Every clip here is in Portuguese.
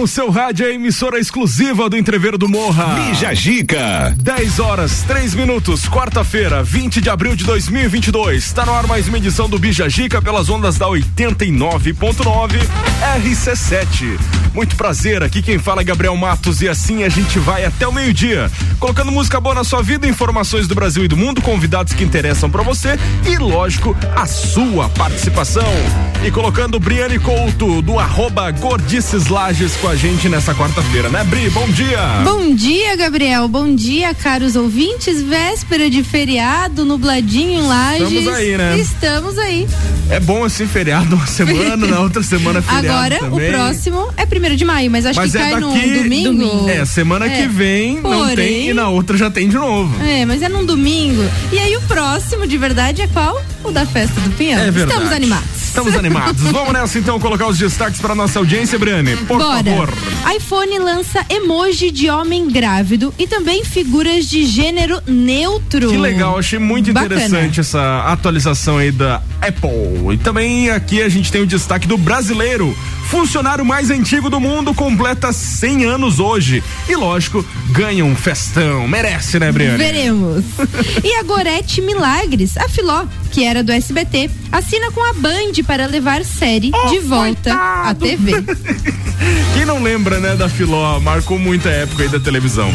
no seu rádio, a emissora exclusiva do Entreveiro do Morra. Bija Gica. 10 horas, 3 minutos, quarta-feira, 20 de abril de 2022. Está no ar mais uma edição do Bija Gica pelas ondas da 89.9 RC7. Muito prazer, aqui quem fala é Gabriel Matos e assim a gente vai até o meio-dia, colocando música boa na sua vida, informações do Brasil e do mundo, convidados que interessam para você e, lógico, a sua participação. E colocando Briane Couto do arroba Gordices Lages com a gente nessa quarta-feira, né, Bri? Bom dia! Bom dia, Gabriel. Bom dia, caros ouvintes. Véspera de feriado, nubladinho em Lages. Estamos aí, né? Estamos aí. É bom assim, feriado uma semana, na outra semana feriado Agora, também. o próximo é primeiro de maio, mas acho Mas que é cai daqui, no domingo. É, semana É. que vem não Porém- tem e na outra já tem de novo. É, mas é num domingo. E aí o próximo, de verdade, é qual? O da festa do Pinhão. É verdade. Estamos animados. Estamos animados. Vamos nessa então colocar os destaques para nossa audiência, Briane. Por Bora. favor. iPhone lança emoji de homem grávido e também figuras de gênero neutro. Que legal, achei muito Bacana. interessante essa atualização aí da Apple. E também aqui a gente tem o destaque do brasileiro. Funcionário mais antigo do mundo completa 100 anos hoje. E lógico, ganha um festão. Merece, né, Briane? Veremos. e a Gorete Milagres, a Filó, que era do SBT, assina com a Band para levar série Oh, de volta à coitado. TV. Quem não lembra, né, da Filó, marcou muita época aí da televisão.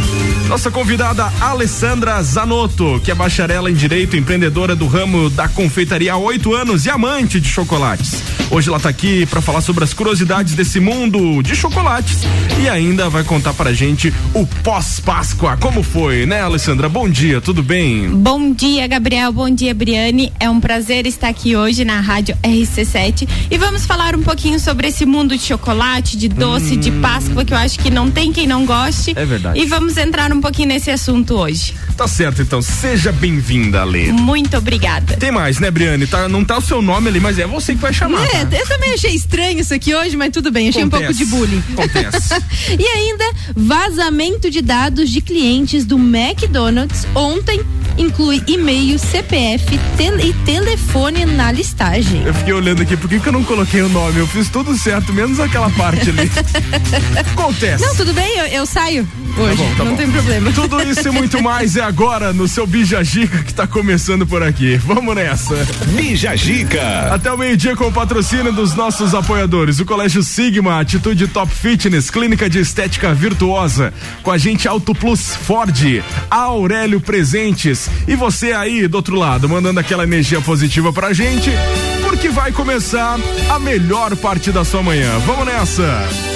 Nossa convidada Alessandra Zanotto, que é bacharela em Direito, empreendedora do ramo da confeitaria há oito anos e amante de chocolates. Hoje ela tá aqui para falar sobre as curiosidades desse mundo de chocolates e ainda vai contar pra gente o pós-Páscoa. Como foi, né, Alessandra? Bom dia, tudo bem? Bom dia, Gabriel. Bom dia, Briane. É um prazer estar aqui hoje na Rádio RC7 e vamos falar um pouquinho sobre esse mundo de chocolate, de doce, de Páscoa, que eu acho que não tem quem não goste. É verdade. E vamos entrar um pouquinho nesse assunto hoje. Tá certo, então. Seja bem-vinda, Ale. Muito obrigada. Tem mais, né, Briane? Tá, não tá o seu nome ali, mas é você que vai chamar. É, tá? eu também achei estranho isso aqui hoje, mas tudo bem, achei um pouco Acontece. de bullying. Acontece. E ainda, vazamento de dados de clientes do McDonald's ontem inclui e-mail, CPF tele- e telefone na listagem. Eu fiquei olhando aqui, por que, que eu não coloquei o nome? Eu fiz tudo certo, menos aquela parte ali. Acontece. Não, tudo bem, eu, eu saio hoje, bom, tá não bom. tem problema. Tudo isso e muito mais é agora no seu Bija Gica que tá começando por aqui. Vamos nessa. Bija Gica. Até o meio-dia com o patrocínio dos nossos apoiadores. O Colégio Sigma, Atitude Top Fitness, Clínica de Estética Virtuosa. Com a gente Auto Plus Ford, Aurélio Presentes. E você aí do outro lado, mandando aquela energia positiva pra gente, porque vai começar a melhor parte da sua manhã. Vamos nessa!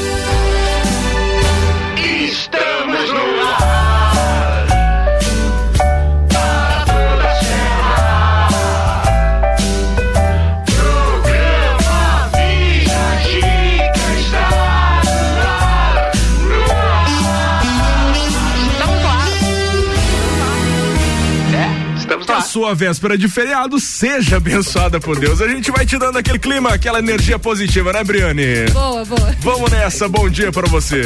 No A sua véspera de feriado seja abençoada por Deus. A gente vai te dando aquele clima, aquela energia positiva, né, Briane? Boa, boa. Vamos nessa, bom dia pra você.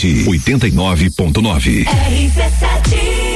RC7 89.9. RC7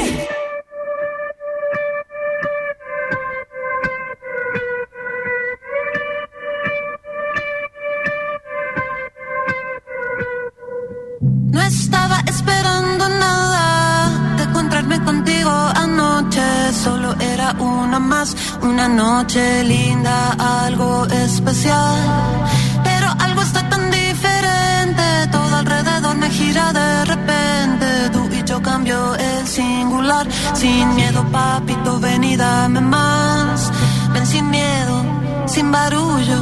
mirada de repente, tú y yo cambio el singular. Sin miedo, papito, ven dame más. Ven sin miedo, sin barullo.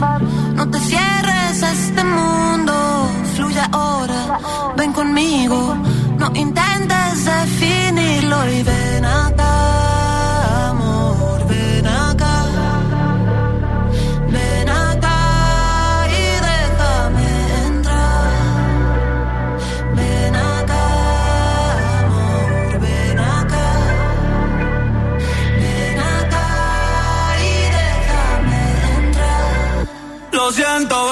No te cierres a este mundo, fluye ahora. Ven conmigo, no intentes definirlo y ven acá. 全都。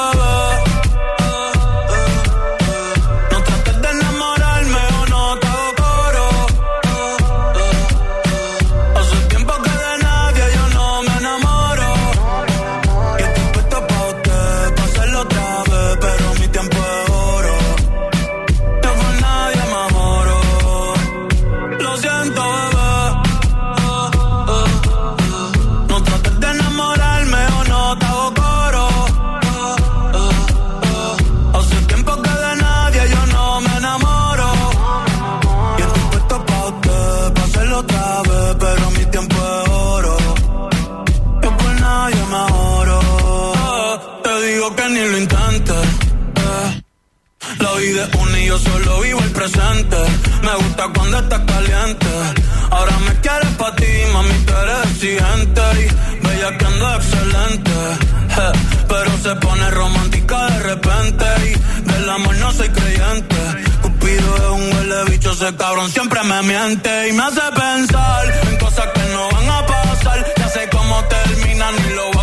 Me gusta cuando estás caliente. Ahora me quieres pa' ti, mami, tú eres exigente. Y bella que ando excelente. Pero se pone romántica de repente. Y del amor no soy creyente. Cupido es un huele bicho, ese cabrón siempre me miente. Y me hace pensar en cosas que no van a pasar. Ya sé cómo terminan y lo van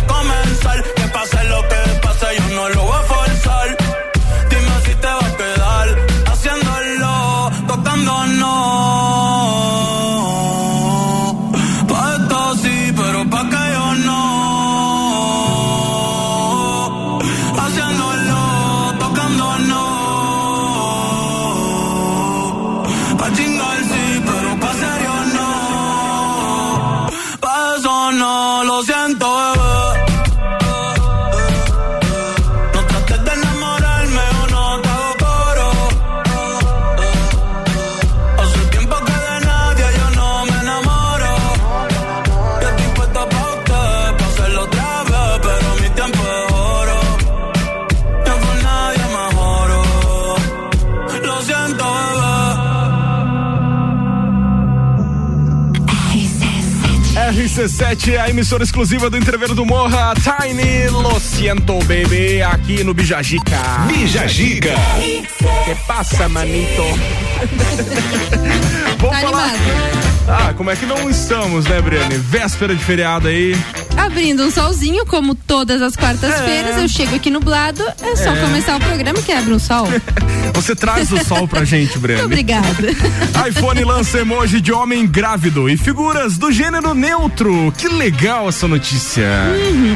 RC7, a emissora exclusiva do Entreveiro do Morra, Tiny Lo Siento Baby, aqui no Bijagica. Bijagica. Que passa, manito? Vamos Tá falar. animado. Ah, como é que não estamos, né, Briane? Véspera de feriado aí. Abrindo um solzinho, como todas as quartas-feiras, É. eu chego aqui nublado, é só começar o programa que abre um sol. Você traz o sol pra gente, Muito Briane. obrigada. iPhone lança emoji de homem grávido e figuras do gênero neutro. Que legal essa notícia.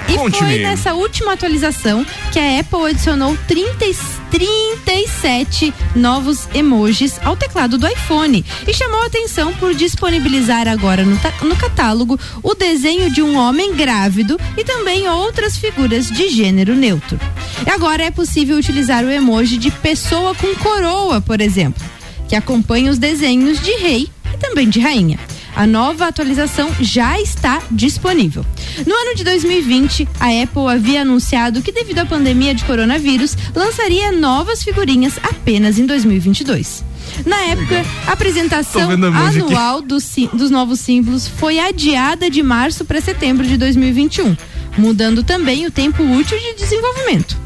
E Conte-me. foi nessa última atualização que a Apple adicionou 30, e- 37 novos emojis ao teclado do iPhone e chamou atenção por disponibilizar agora no, no catálogo o desenho de um homem grávido e também outras figuras de gênero neutro. E agora é possível utilizar o emoji de pessoa com coroa, por exemplo, que acompanha os desenhos de rei e também de rainha. A nova atualização já está disponível. No ano de 2020, a Apple havia anunciado que, devido à pandemia de coronavírus, lançaria novas figurinhas apenas em 2022. Na época, a apresentação anual dos, dos novos símbolos foi adiada de março para setembro de 2021, mudando também o tempo útil de desenvolvimento.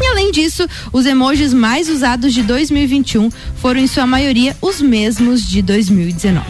E além disso, os emojis mais usados de 2021 foram, em sua maioria, os mesmos de 2019.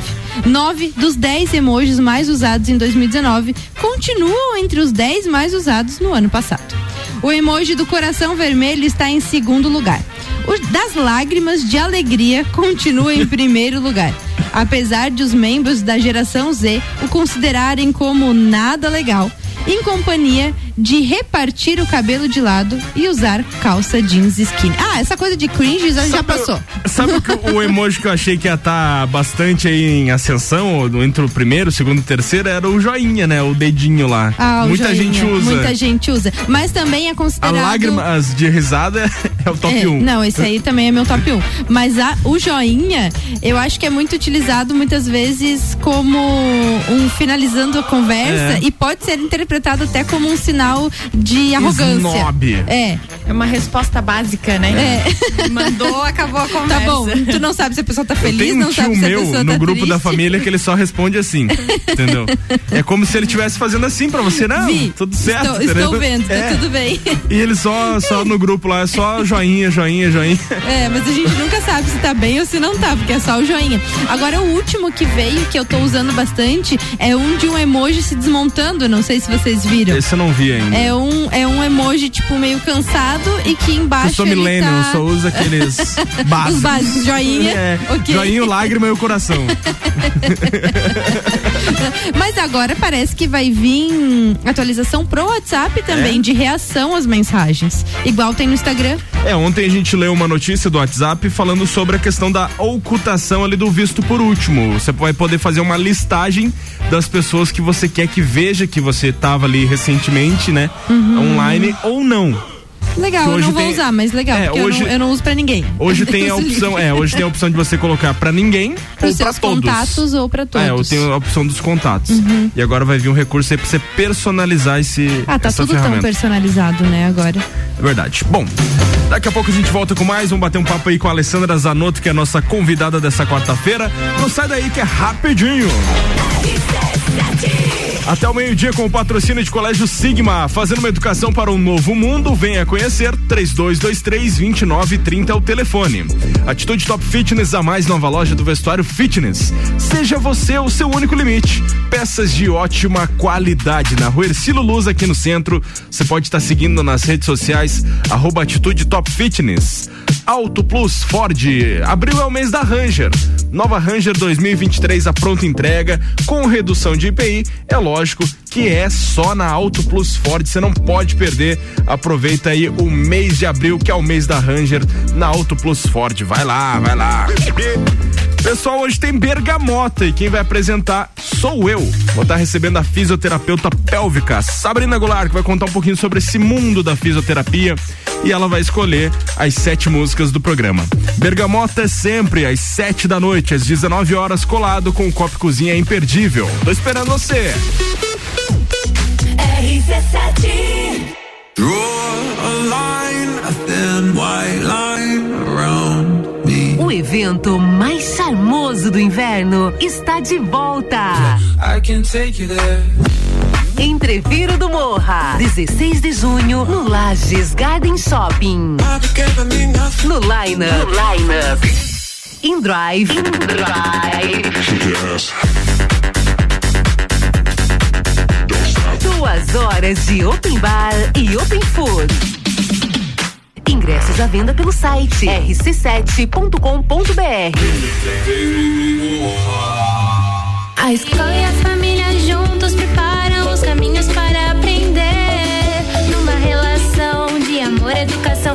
Nove dos dez emojis mais usados em 2019 continuam entre os 10 mais usados no ano passado. O emoji do coração vermelho está em segundo lugar. O das lágrimas de alegria continua em primeiro lugar. Apesar de os membros da geração Z o considerarem como nada legal, em companhia de repartir o cabelo de lado e usar calça jeans skinny. Ah, essa coisa de cringe já, já Sabe- passou. Sabe o, que- o emoji que eu achei que ia estar bastante aí em ascensão, entre o primeiro, o segundo e o terceiro, era o joinha, né? O dedinho lá. Ah, Muita joinha. gente usa. Muita gente usa. Mas também é A considerado. lágrimas de risada é o top É, 1. Não, esse aí também é meu top 1. Mas a, o joinha, eu acho que é muito utilizado muitas vezes como um finalizando a conversa É. e pode ser interpretado até como um sinal de arrogância. Snob. É, É uma resposta básica, né? é. Mandou, acabou a conversa. Tá bom, tu não sabe se a pessoa tá feliz, um não sabe tio se a meu pessoa no tá grupo da triste. família que ele só responde assim, entendeu? É como se ele estivesse fazendo assim pra você, não, Vi, tudo certo, Estou, estou vendo, tá É. tudo bem. E ele só, só no grupo lá, é só joinha, joinha, joinha. É, mas a gente nunca sabe se tá bem ou se não tá, porque é só o joinha. Agora, o último que veio, que eu tô usando bastante, é um de um emoji se desmontando, não sei se vocês viram. Esse eu não vi ainda. É um, é um emoji, tipo, meio cansado e que embaixo eu sou milênio, tá... eu só uso aqueles básicos. Os básicos, joinha, É, ok. joinha, o lágrima e o coração. Mas agora parece que vai vir atualização pro WhatsApp também, É? de reação às mensagens. Igual tem no Instagram. É, ontem a gente leu uma notícia do WhatsApp falando sobre a questão da ocultação ali do visto por último. Você vai poder fazer uma listagem das pessoas que você quer que veja que você estava ali recentemente, né? Uhum. Online ou não. Legal, eu não vou tem- usar, mas legal, É, porque hoje- eu, não, eu não uso pra ninguém. Hoje tem a opção, é, hoje tem a opção de você colocar pra ninguém Pros ou pra seus todos. contatos ou pra todos. É, eu tenho a opção dos contatos. E agora vai vir um recurso aí pra você personalizar esse Ah, tá essa tudo tão ferramenta. personalizado, né, agora. É verdade. Bom, daqui a pouco a gente volta com mais. Vamos bater um papo aí com a Alessandra Zanotto, que é a nossa convidada dessa quarta-feira. Não sai daí que é rapidinho. Até o meio-dia com o patrocínio de Colégio Sigma, fazendo uma educação para um novo mundo. Venha conhecer 3223-2930 é o telefone. Atitude Top Fitness, a mais nova loja do vestuário fitness. Seja você o seu único limite. Peças de ótima qualidade na rua Ercílio Luz, aqui no centro. Você pode estar seguindo nas redes sociais, arroba Atitude Top Fitness. Auto Plus Ford, abril é o mês da Ranger. Nova Ranger 2023 a pronta entrega, com redução de IPI. É lógico que é só na Auto Plus Ford, você não pode perder. Aproveita aí o mês de abril, que é o mês da Ranger, na Auto Plus Ford. Vai lá, vai lá. Pessoal, hoje tem bergamota e quem vai apresentar sou eu. Vou estar recebendo a fisioterapeuta pélvica, Sabrina Goulart, que vai contar um pouquinho sobre esse mundo da fisioterapia e ela vai escolher as sete músicas do programa. Bergamota é sempre às sete da noite, às 19 horas, colado com o Copo Cozinha imperdível. Tô esperando você. Draw a line, a thin white line around me. O evento evento mais charmoso do inverno está de volta. I can take you there. Entreviro do Morra, 16 de junho, no Lages Garden Shopping. No Line Up. No Line Up. In Drive. In Drive. Duas horas de Open Bar e Open Food. Ingressos à venda pelo site rc7.com.br. A escola e a família juntos preparam caminhos para aprender. Numa relação de amor educação.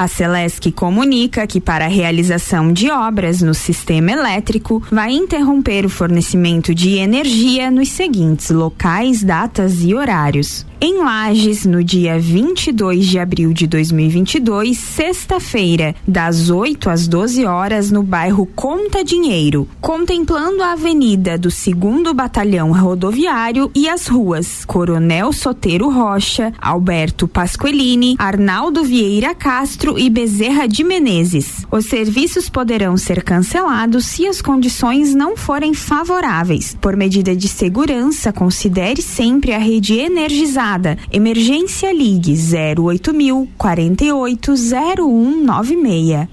A Celesc comunica que para a realização de obras no sistema elétrico vai interromper o fornecimento de energia nos seguintes locais, datas e horários. Em Lages, no dia 22 de abril de 2022, sexta-feira, das 8 às 12 horas, no bairro Conta Dinheiro, contemplando a avenida do 2 Batalhão Rodoviário e as ruas Coronel Soteiro Rocha, Alberto Pasquelini, Arnaldo Vieira Castro e Bezerra de Menezes. Os serviços poderão ser cancelados se as condições não forem favoráveis. Por medida de segurança, considere sempre a rede energizada. Emergência Ligue 08000 480196.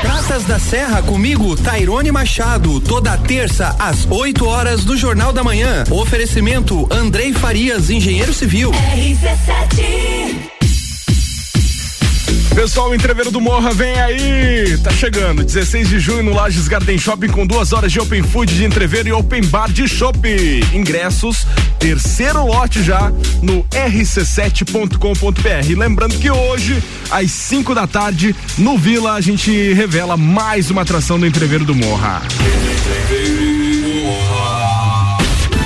Praças da Serra comigo, Tairone Machado, toda terça às 8 horas do Jornal da Manhã. Oferecimento Andrei Farias, engenheiro civil. RC7 Pessoal, o Entreveiro do Morra vem aí. Tá chegando, 16 de junho no Lages Garden Shopping com duas horas de Open Food de entreveiro e Open Bar de Shopping. Ingressos, terceiro lote já no rc7.com.br. Lembrando que hoje, às 5 da tarde, no Vila, a gente revela mais uma atração do Entreveiro do Morra.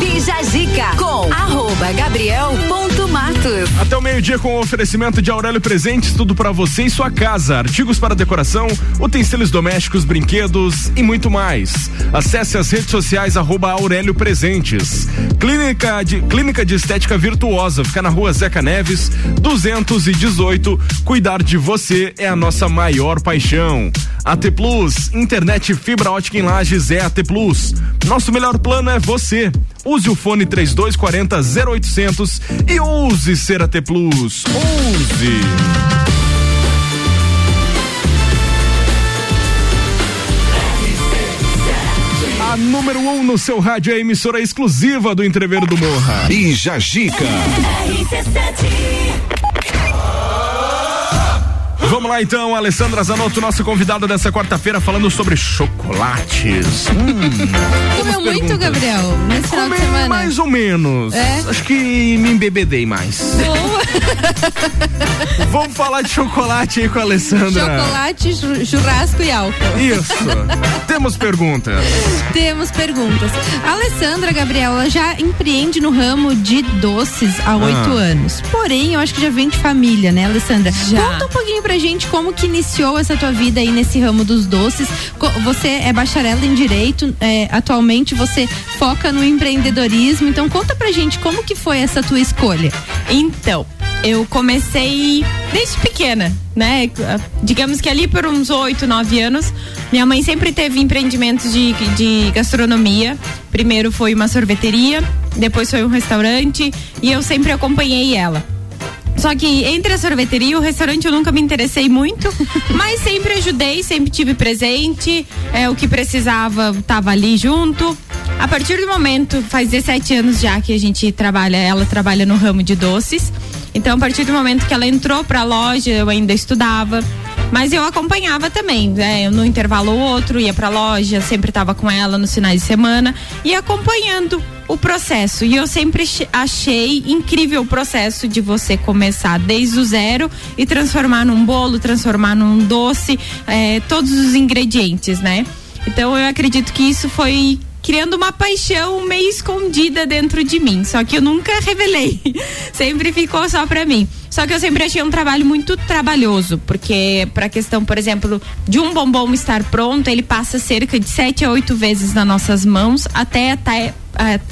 Bija Zica com arroba Gabriel ponto Até o meio-dia com o oferecimento de Aurélio Presentes, tudo para você e sua casa, artigos para decoração, utensílios domésticos, brinquedos e muito mais. Acesse as redes sociais arroba Aurélio Presentes. Clínica de, Clínica de Estética Virtuosa, fica na rua Zeca Neves, 218. Cuidar de você é a nossa maior paixão. AT Plus, internet fibra ótica em lajes é AT Plus. Nosso melhor plano é você. Use o fone 3240 0800 e use ser AT Plus. Use. A número 1 um no seu rádio é a emissora exclusiva do Entreveiro do Morra. E Jajica. Vamos lá então, Alessandra Zanotto, nossa convidada dessa quarta-feira, falando sobre chocolates. Hum, Comeu muito, Gabriel, nesse final de semana? Mais ou menos. É? Acho que me embebedei mais. Vamos falar de chocolate aí com a Alessandra. Chocolate, chu- churrasco e álcool. Isso. Temos perguntas. Temos perguntas. A Alessandra Gabriela já empreende no ramo de doces há oito anos. Porém, eu acho que já vem de família, né, Alessandra? Já. Conta um pouquinho pra gente como que iniciou essa tua vida aí nesse ramo dos doces. Você é bacharel em direito, é, atualmente você foca no empreendedorismo. Então conta pra gente como que foi essa tua escolha. Então, eu comecei desde pequena, né? Digamos que ali por uns 8, 9 anos, minha mãe sempre teve empreendimentos de, de gastronomia. Primeiro foi uma sorveteria, depois foi um restaurante e eu sempre acompanhei ela. Só que entre a sorveteria e o restaurante eu nunca me interessei muito, mas sempre ajudei, sempre tive presente, é, o que precisava tava ali junto. A partir do momento, faz 17 anos já que a gente trabalha, ela trabalha no ramo de doces. Então, a partir do momento que ela entrou pra loja, eu ainda estudava. Mas eu acompanhava também, né? Eu, no intervalo ou outro, ia pra loja, sempre tava com ela nos finais de semana e acompanhando o processo. E eu sempre ch- achei incrível o processo de você começar desde o zero e transformar num bolo, transformar num doce, eh, todos os ingredientes, né? Então eu acredito que isso foi criando uma paixão meio escondida dentro de mim. Só que eu nunca revelei. sempre ficou só pra mim. Só que eu sempre achei um trabalho muito trabalhoso, porque pra questão, por exemplo, de um bombom estar pronto, ele passa cerca de sete a oito vezes nas nossas mãos até até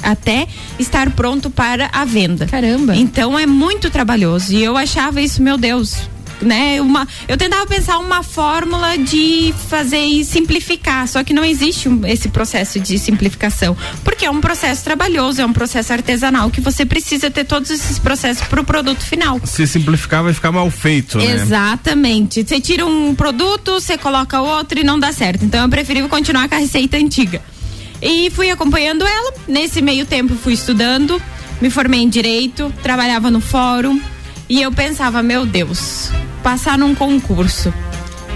até estar pronto para a venda. Caramba. Então é muito trabalhoso. E eu achava isso, meu Deus, né? Uma, eu tentava pensar uma fórmula de fazer e simplificar, só que não existe um- esse processo de simplificação, porque é um processo trabalhoso, é um processo artesanal que você precisa ter todos esses processos para o produto final. Se simplificar, vai ficar mal feito, né? Exatamente. Você tira um produto, você coloca outro e não dá certo. Então eu preferi continuar com a receita antiga. E fui acompanhando ela. Nesse meio tempo fui estudando, me formei em direito, trabalhava no fórum e eu pensava, meu Deus, passar num concurso.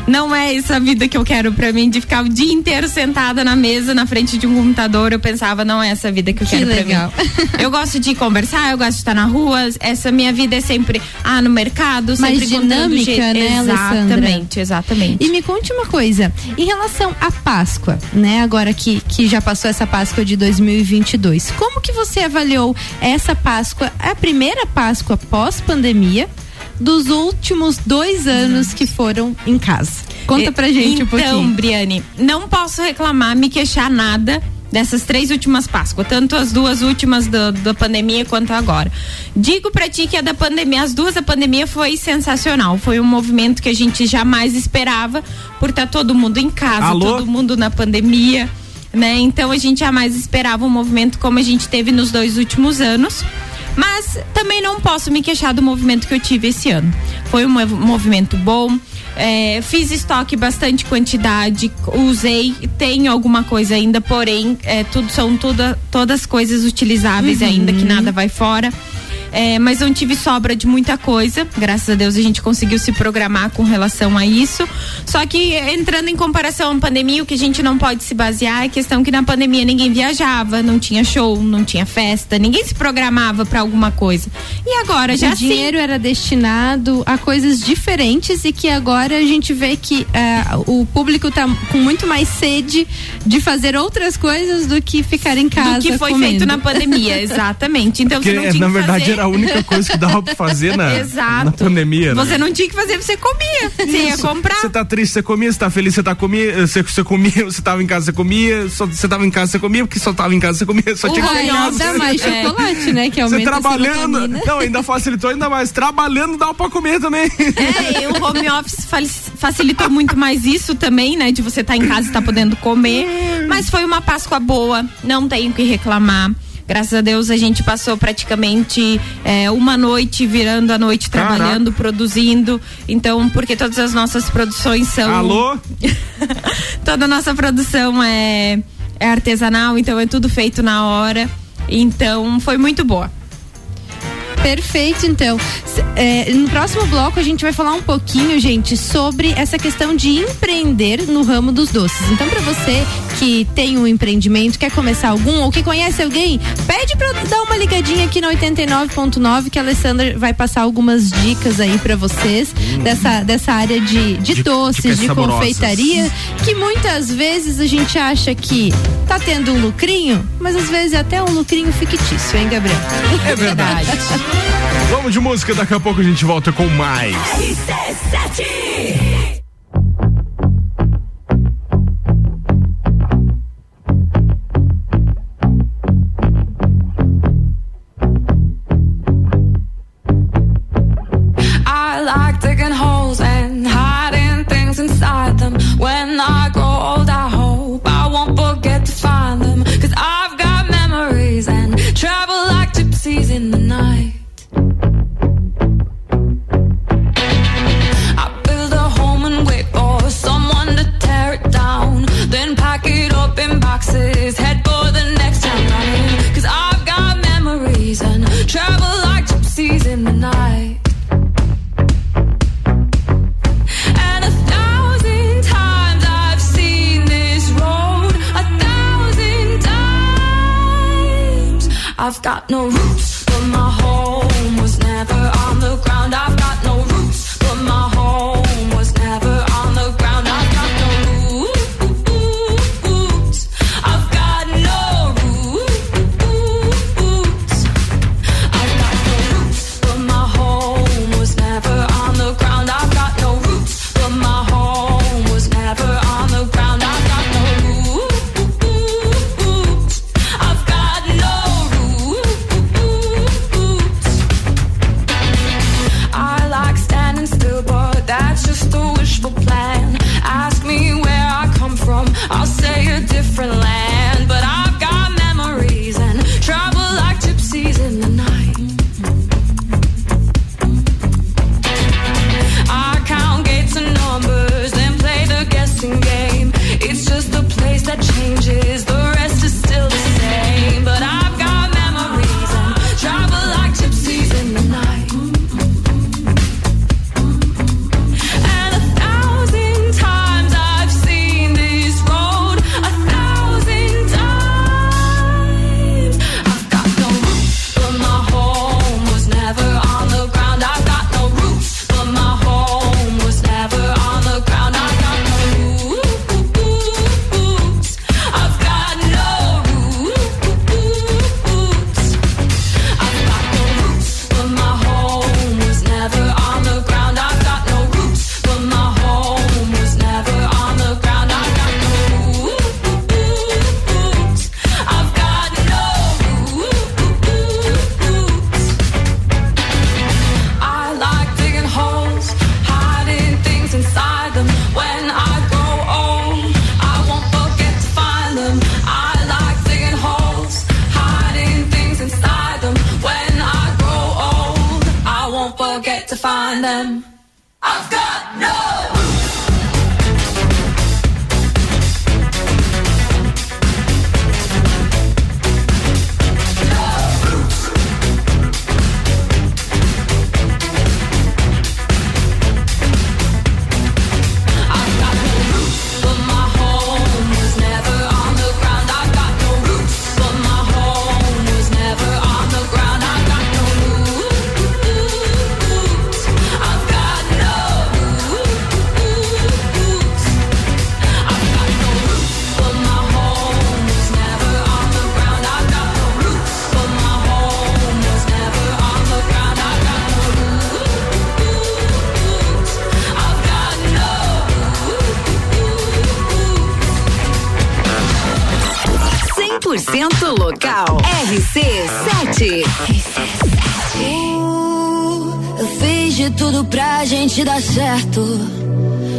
Não é essa a vida que eu quero pra mim, de ficar o dia inteiro sentada na mesa, na frente de um computador. Eu pensava, não é essa vida que eu Que quero legal. pra mim. Eu gosto de conversar, eu gosto de estar na rua. Essa minha vida é sempre, ah, no mercado, Mais sempre contando dinâmica, jeito- né, Alessandra? Exatamente, exatamente. E me conte uma coisa, em relação à Páscoa, né? Agora que, que já passou essa Páscoa de 2022, como que você avaliou essa Páscoa, a primeira Páscoa pós-pandemia, dos últimos dois anos que foram em casa? Conta pra gente um então, pouquinho. Briane, não posso reclamar, me queixar nada dessas três últimas Páscoas, tanto as duas últimas da, da pandemia quanto agora. Digo pra ti que a da pandemia, as duas da pandemia foi sensacional. Foi um movimento que a gente jamais esperava, por estar todo mundo em casa, Alô? todo mundo na pandemia, né? Então a gente jamais esperava um movimento como a gente teve nos dois últimos anos. Mas também não posso me queixar do movimento que eu tive esse ano. Foi um mov- movimento bom. é, fiz estoque bastante quantidade, usei, tenho alguma coisa ainda, porém, é, tudo são tudo, todas coisas utilizáveis Uhum. ainda, que nada vai fora. É, mas não tive sobra de muita coisa. Graças a Deus a gente conseguiu se programar com relação a isso. Só que entrando em comparação à pandemia, o que a gente não pode se basear é a questão que na pandemia ninguém viajava, não tinha show, não tinha festa, ninguém se programava para alguma coisa. E agora já o dinheiro era destinado a coisas diferentes e que agora a gente vê que eh, o público tá com muito mais sede de fazer outras coisas do que ficar em casa. do que foi comendo. feito na pandemia, exatamente. Então Porque, você não tinha na que verdade, fazer... era a única coisa que dava pra fazer na, na pandemia. né? Você não tinha que fazer, você comia. Você ia comprar. Você tá triste, você comia, você tá feliz, você tá comia, você, você comia, você tava em casa, você comia, só, você tava em casa, você comia, porque só tava em casa, você comia, só O tinha que office casa. dá mais chocolate, né? Que Você aumenta a trabalhando, não, ainda facilitou ainda mais, trabalhando dá pra comer também. É, e o home office fa- facilitou muito mais isso também, né? De você estar em casa e estar podendo comer. Mas foi uma Páscoa boa, não tenho o que reclamar. Graças a Deus a gente passou praticamente é, uma noite virando a noite Caraca. trabalhando, produzindo. Então, porque todas as nossas produções são. Alô? Toda a nossa produção é, é artesanal, então é tudo feito na hora. Então foi muito boa. Perfeito, então. É, no próximo bloco a gente vai falar um pouquinho, gente, sobre essa questão de empreender no ramo dos doces. Então, para você que tem um empreendimento, quer começar algum ou que conhece alguém, pede para dar uma ligadinha aqui na 89.9 que a Alessandra vai passar algumas dicas aí para vocês hum. dessa, dessa área de, de, doces, de, de confeitaria, que muitas vezes a gente acha que tá tendo um lucrinho, mas às vezes é até um lucrinho fictício, hein, Gabriel? É verdade. Vamos de música, daqui a pouco a gente volta com mais. RC7. RC7. Uh, eu fiz de tudo pra gente dar certo.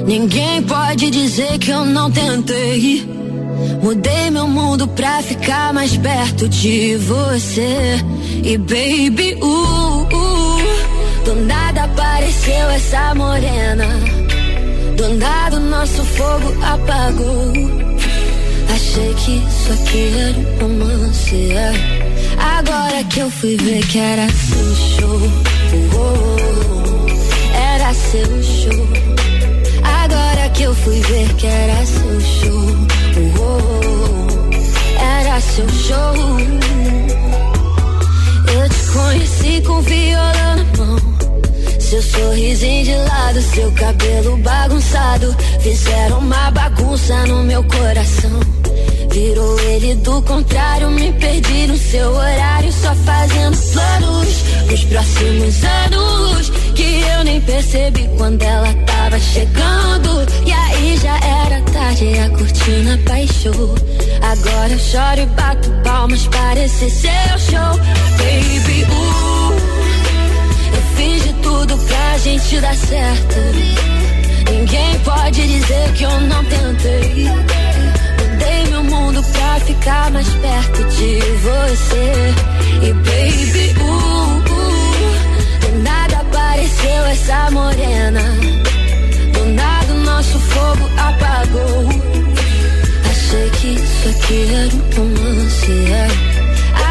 Ninguém pode dizer que eu não tentei. Mudei meu mundo pra ficar mais perto de você. E baby, uh, uh, do nada apareceu essa morena. Do nada o nosso fogo apagou. Achei que isso aqui era um romance. É. Agora que eu fui ver que era seu show. Oh, era seu show. Agora que eu fui ver que era seu show. Oh, era seu show. Eu te conheci com violão na mão. Seu sorrisinho de lado, seu cabelo bagunçado. Fizeram uma bagunça no meu coração. Virou ele do contrário, me perdi no seu horário, só fazendo planos pros próximos anos. Que eu nem percebi quando ela tava chegando. E aí já era tarde, a cortina baixou. Agora eu choro e bato palmas, parece seu show. Baby, uh, eu fiz de tudo pra gente dar certo. Ninguém pode dizer que eu não tentei. Pra ficar mais perto de você. E baby, uh, uh, do nada apareceu essa morena. Do nada o nosso fogo apagou. Achei que isso aqui era um romance. é.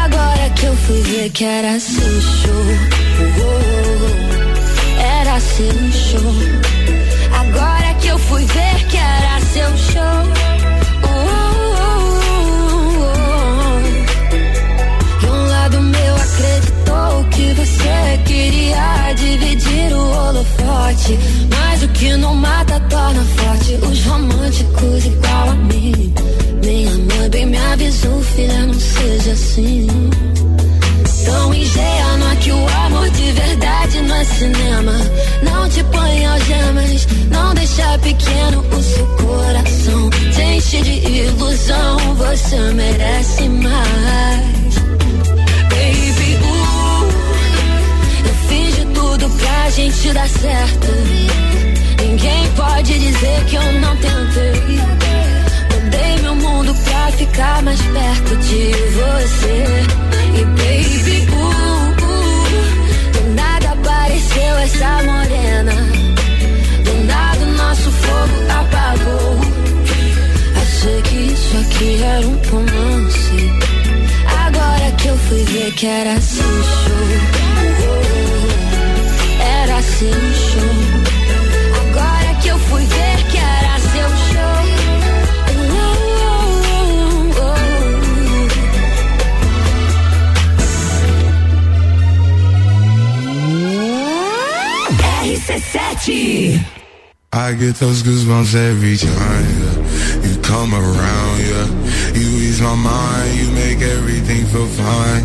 Agora que eu fui ver que era seu show. Uh, era seu show. Agora que eu fui ver que era seu show. Queria dividir o holofote. Mas o que não mata torna forte os românticos igual a mim. Minha mãe bem me avisou, filha, não seja assim. Tão ingênua que o amor de verdade não é cinema. Não te põe algemas, não deixa pequeno o seu coração. Te enche de ilusão, você merece mais. Pra gente dar certo. Ninguém pode dizer que eu não tentei. Mudei meu mundo pra ficar mais perto de você. E baby, uh, uh, do nada apareceu essa morena. Do nada o nosso fogo apagou. Achei que isso aqui era um romance. Agora que eu fui ver que era seu show. I get those goosebumps every time yeah. you come around, yeah. You ease my mind, you make everything feel fine.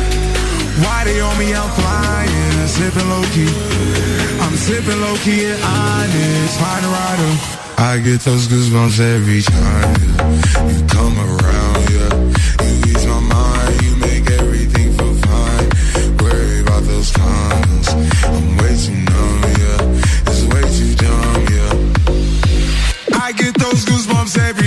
Why they on me? I'm flying, sipping low key. I'm sipping low key and honest, find a rider. I get those goosebumps every time yeah. you come around, yeah. You ease my mind, you make everything feel fine. Worry about those comments, I'm way too numb, yeah. It's way too dumb, yeah. I get those goosebumps every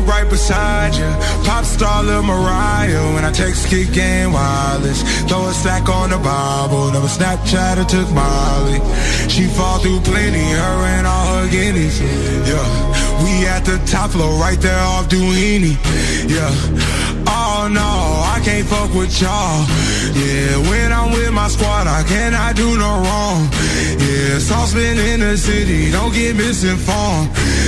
Right beside you, pop star Lil Mariah. When I text kick and wireless, throw a stack on the Bible. Never Snapchat or took Molly. She fall through plenty, her and all her guineas. Yeah, we at the top floor, right there off Duini. Yeah, oh no, I can't fuck with y'all. Yeah, when I'm with my squad, I cannot do no wrong. Yeah, saucepan in the city, don't get misinformed.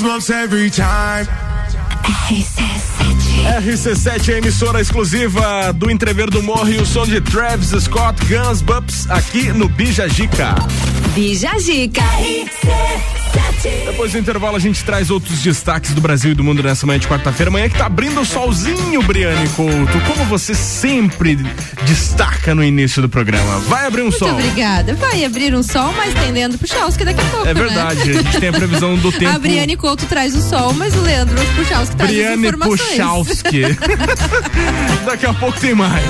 goosebumps every time. RC7 é a emissora exclusiva do Entrever do Morro e o som de Travis Scott Guns Bumps aqui no Bija Gica. Bija Gica. Depois do intervalo a gente traz outros destaques do Brasil e do mundo nessa manhã de quarta-feira. Manhã que tá abrindo o solzinho, Briane Couto. Como você sempre destaca no início do programa. Vai abrir um Muito sol. obrigada. Vai abrir um sol, mas tendendo pro Chelsea daqui a pouco, É né? verdade, a gente tem a previsão do tempo. A Briane Couto traz o sol, mas o Leandro Puchalski traz as Briane informações. Puchalski. Daqui a pouco tem mais.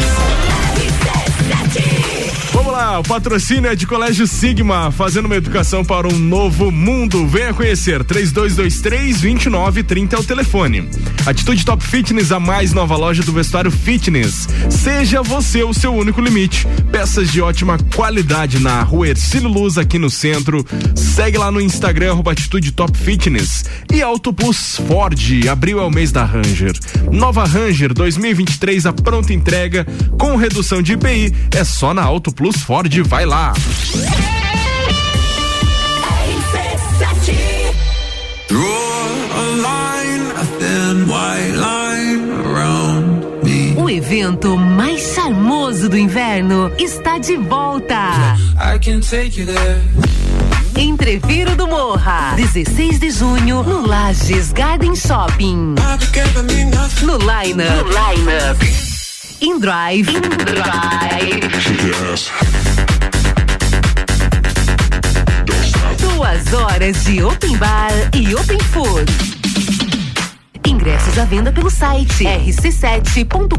O patrocínio é de Colégio Sigma, fazendo uma educação para um novo mundo. Venha conhecer, 3223-2930 é o telefone. Atitude Top Fitness, a mais nova loja do vestuário fitness. Seja você o seu único limite. Peças de ótima qualidade na rua Ercílio Luz, aqui no centro. Segue lá no Instagram, arroba Atitude Top Fitness. E Auto Plus Ford, abril é o mês da Ranger. Nova Ranger 2023, a pronta entrega, com redução de IPI, é só na Auto Plus Ford, vai lá. O evento mais charmoso do inverno está de volta. I can take you there. Entreviro do Morra, 16 de junho, no Lages Garden Shopping. No Line Up. No Line Up. In Drive. In Drive. Duas horas de Open Bar e Open Food. Ingressos à venda pelo site rc7.com.br.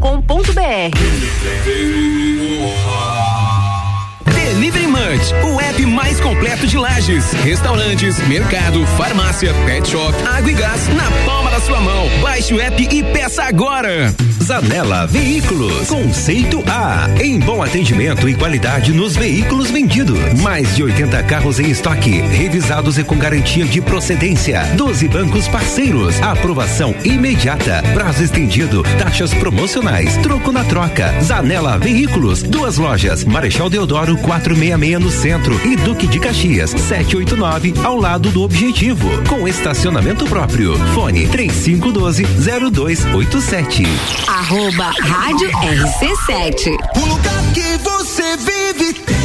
Delivery Munch, o app mais completo de lajes, restaurantes, mercado, farmácia, pet shop, água e gás na palma da sua mão. Baixe o app e peça agora. Zanela Veículos. Conceito A. Em bom atendimento e qualidade nos veículos vendidos. Mais de 80 carros em estoque, revisados e com garantia de procedência. 12 bancos parceiros. Aprovação imediata. Prazo estendido. Taxas promocionais. Troco na troca. Zanela Veículos. Duas lojas. Marechal Deodoro 466 no centro e Duque de Caxias 789 ao lado do Objetivo. Com estacionamento próprio. Fone 3512 0287. Arroba Rádio RC7. O lugar que você vive tem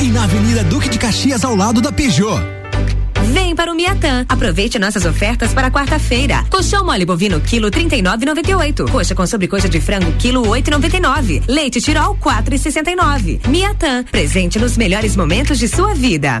e na Avenida Duque de Caxias, ao lado da Peugeot. Vem para o Miatã. Aproveite nossas ofertas para quarta-feira. Colchão mole bovino quilo 39,98. Coxa com sobrecoxa de frango quilo 8,99. Leite Tirol 4,69. Miatã. Presente nos melhores momentos de sua vida.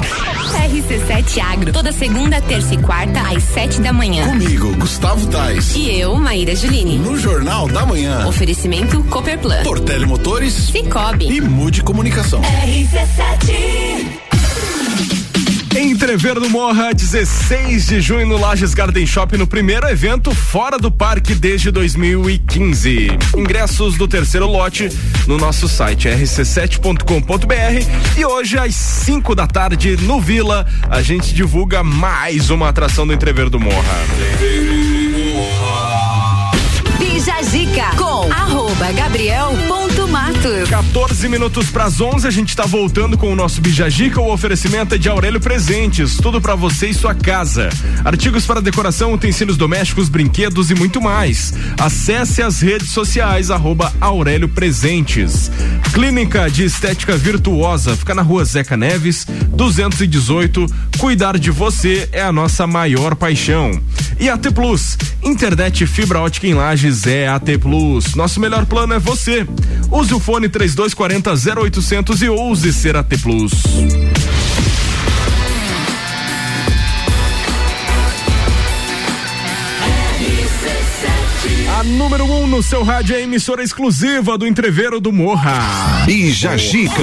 RC7 Agro, toda segunda, terça e quarta, às sete da manhã. Comigo, Gustavo Tais. E eu, Maíra Juline. No Jornal da Manhã. Oferecimento Copperplan. Portele Motores. Cicobi. E Mude Comunicação. RC7. Entrever do Morra, 16 de junho no Lages Garden Shop, no primeiro evento fora do parque desde 2015. Ingressos do terceiro lote no nosso site rc7.com.br e hoje às 5 da tarde no Vila a gente divulga mais uma atração do Entrever do Morra. Bija Zica com arroba Gabriel ponto Matos. 14 minutos para as 11, a gente está voltando com o nosso Bijagica. O oferecimento é de Aurélio Presentes, tudo para você e sua casa. Artigos para decoração, utensílios domésticos, brinquedos e muito mais. Acesse as redes sociais, arroba Aurélio Presentes. Clínica de Estética Virtuosa, fica na rua Zeca Neves, 218. Cuidar de você é a nossa maior paixão. E AT Plus, internet fibra ótica em lajes é AT Plus. Nosso melhor plano é você. Use o fone 3240 0800 e ouse ser AT Plus. A número 1 um no seu rádio é a emissora exclusiva do Entreveiro do Morra. Bija Chica.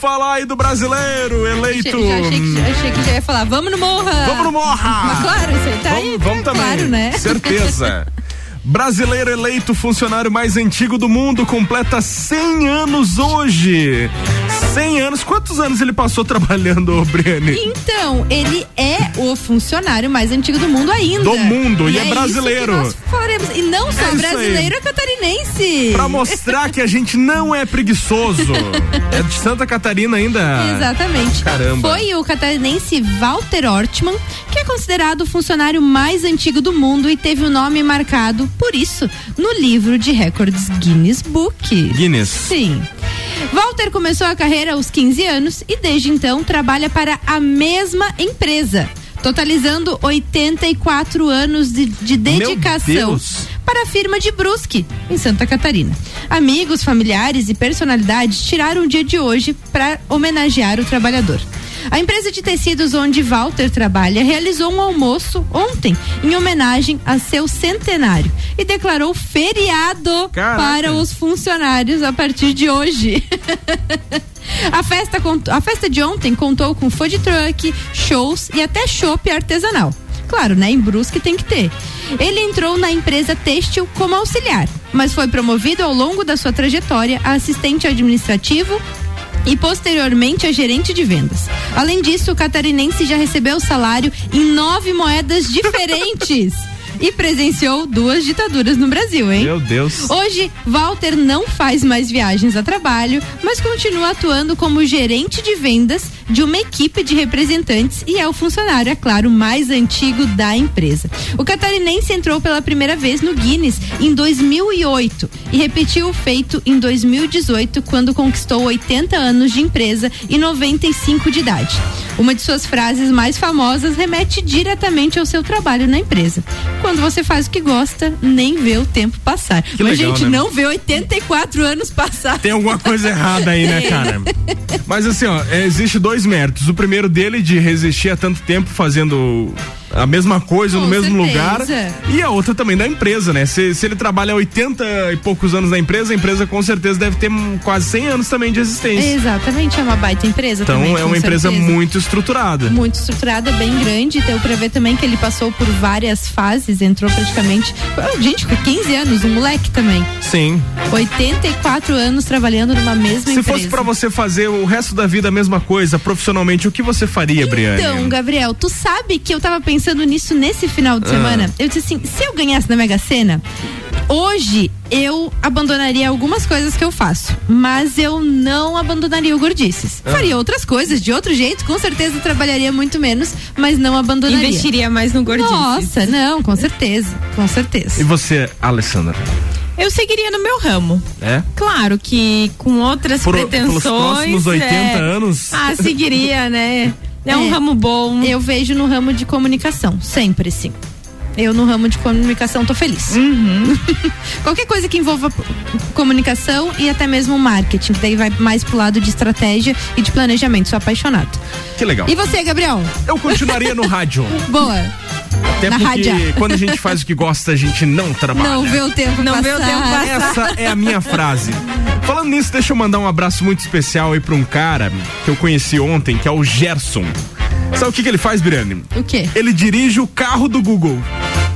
Falar aí do brasileiro eleito. Achei, achei, que, achei que já ia falar, vamos no Morra! Vamos no Morra! Mas claro, aí tá vamos, aí. Vamos é também. Claro, né? Certeza. Brasileiro eleito funcionário mais antigo do mundo completa 100 anos hoje. 100 anos. Quantos anos ele passou trabalhando, Briane? Então, ele é o funcionário mais antigo do mundo ainda. Do mundo, e é isso brasileiro. E não só É brasileiro, é catarinense. Pra mostrar que a gente não é preguiçoso. é de Santa Catarina ainda. Exatamente. Caramba. Foi o catarinense Walter Ortmann, que é considerado o funcionário mais antigo do mundo e teve o nome marcado, por isso, no livro de recordes Guinness Book. Guinness. Sim. Walter começou a carreira aos 15 anos e desde então trabalha para a mesma empresa, totalizando 84 anos de, de dedicação para a firma de Brusque, em Santa Catarina. Amigos, familiares e personalidades tiraram o dia de hoje para homenagear o trabalhador. A empresa de tecidos onde Walter trabalha realizou um almoço ontem em homenagem a seu centenário e declarou feriado Caraca. para os funcionários a partir de hoje. A festa, a festa de ontem contou com food truck, shows e até chopp artesanal. Claro, né? Em Brusque tem que ter. Ele entrou na empresa têxtil como auxiliar, mas foi promovido ao longo da sua trajetória a assistente administrativo e posteriormente a gerente de vendas. Além disso, o catarinense já recebeu salário em nove moedas diferentes. E presenciou duas ditaduras no Brasil, hein? Meu Deus. Hoje, Walter não faz mais viagens a trabalho, mas continua atuando como gerente de vendas de uma equipe de representantes e é o funcionário, é claro, mais antigo da empresa. O catarinense entrou pela primeira vez no Guinness em 2008 e repetiu o feito em 2018, quando conquistou 80 anos de empresa e 95 de idade. Uma de suas frases mais famosas remete diretamente ao seu trabalho na empresa. Quando você faz o que gosta, nem vê o tempo passar. Que Mas, legal, gente, né? não vê 84 anos passar. Tem alguma coisa errada aí, né, cara? Mas assim, ó, é, existe dois méritos. O primeiro dele de resistir a tanto tempo fazendo a mesma coisa Com no mesmo certeza. lugar. E a outra também da empresa, né? Se, se ele trabalha 80 e poucos anos na empresa, a empresa com certeza deve ter quase 100 anos também de existência. Exatamente, é uma baita empresa Então também. é uma empresa certeza. muito estruturada. muito estruturada, bem grande. Deu pra ver também que ele passou por várias fases, entrou praticamente. Ah, Gente, com 15 anos, um moleque também. Sim. 84 anos trabalhando numa mesma Se empresa. fosse pra você fazer o resto da vida a mesma coisa, profissionalmente, o que você faria, Briane? Então, Gabriel, tu sabe que eu tava pensando nisso nesse final de Ah. semana? Eu disse assim, se eu ganhasse na Mega Sena, hoje eu abandonaria algumas coisas que eu faço, mas eu não abandonaria o gordices. Ah. Faria outras coisas de outro jeito, com certeza trabalharia muito menos, mas não abandonaria. Investiria mais no gordices. Nossa, não, com certeza, com certeza. E você, Alessandra? Eu seguiria no meu ramo. É? Claro que com outras Por- pretensões. pelos próximos 80 é. anos? Ah, seguiria, né? É um É. ramo bom. Eu vejo no ramo de comunicação, sempre sim. Eu no ramo de comunicação tô feliz. Uhum. Qualquer coisa que envolva comunicação e até mesmo marketing, que daí vai mais pro lado de estratégia e de planejamento. Sou apaixonado. Que legal. E você, Gabriel? Eu continuaria no rádio. Boa. Até Na porque rádio. quando a gente faz o que gosta, a gente não trabalha. Não vê o tempo Não passar. vê o tempo passar. Essa é a minha frase. Falando nisso, deixa eu mandar um abraço muito especial aí pra um cara que eu conheci ontem, que é o Gerson. Sabe o que, que ele faz, Briane? O quê? Ele dirige o carro do Google.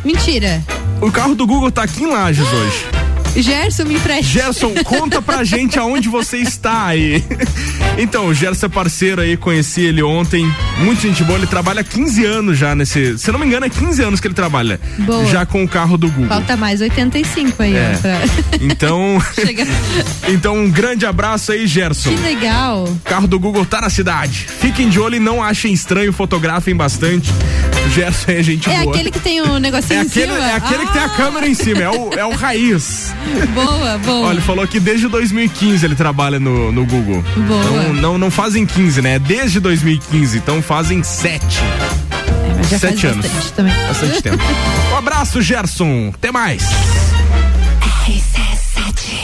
Mentira. O carro do Google tá aqui em Lages hoje. Gerson, me empreste. Gerson, conta pra gente aonde você está aí. Então, o Gerson é parceiro aí, conheci ele ontem. Muito gente boa, ele trabalha há 15 anos já nesse. Se não me engano, é 15 anos que ele trabalha. Boa. Já com o carro do Google. Falta mais 85 aí, É. Pra... Então. Chega. então, um grande abraço aí, Gerson. Que legal. O carro do Google tá na cidade. Fiquem de olho e não achem estranho, fotografem bastante. Gerson é gente é boa. É aquele que tem o um é negocinho é em aquele, cima? É aquele ah. que tem a ah. câmera em cima, é o, é o raiz. Boa, boa. Olha, ele falou que desde 2015 ele trabalha no, no Google. Boa. Então, não, não fazem 15, né? Desde 2015, então fazem 7. É, mas já Sete faz anos. Bastante, também. bastante tempo. Um abraço, Gerson. Até mais. RC7.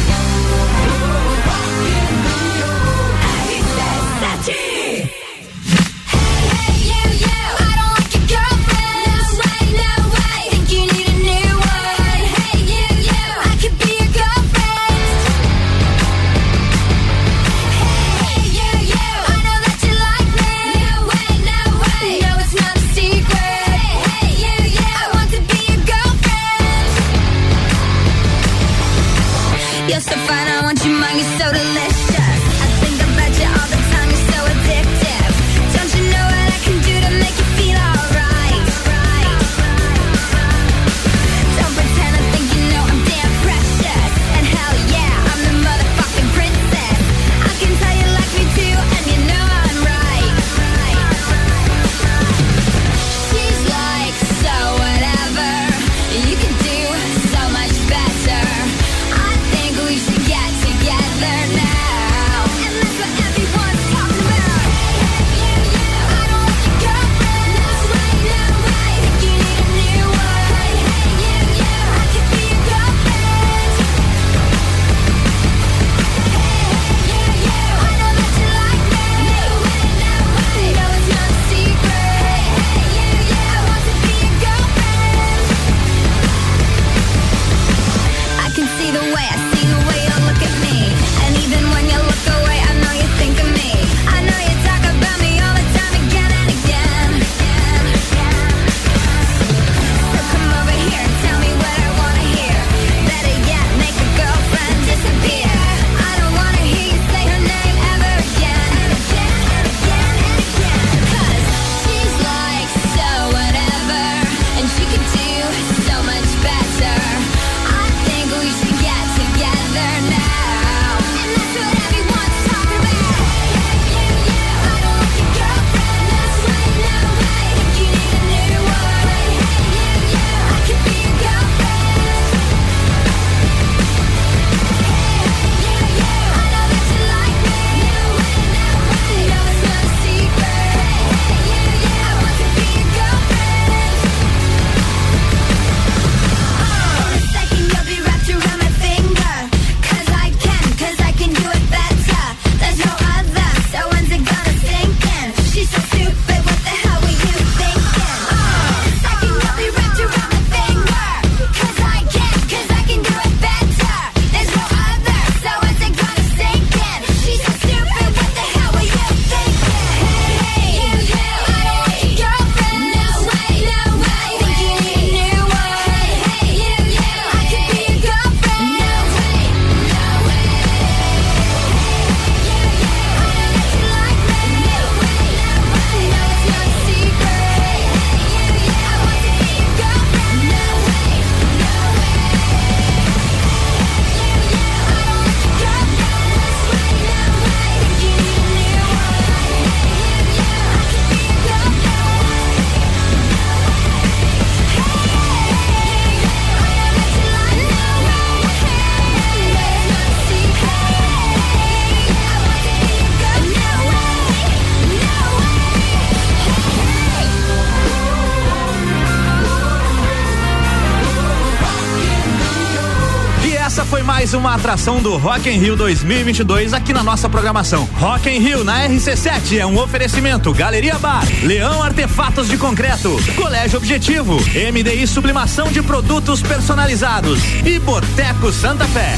Atração do Rock in Rio 2022 aqui na nossa programação. Rock in Rio na RC7 é um oferecimento Galeria Bar, Leão Artefatos de Concreto, Colégio Objetivo, MDI Sublimação de Produtos Personalizados e Boteco Santa Fé.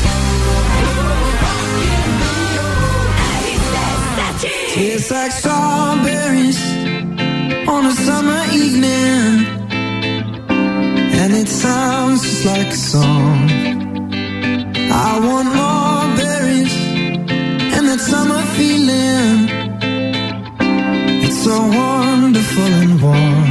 Tastes like strawberries on a summer evening, and it sounds just like a song. Wonderful and warm.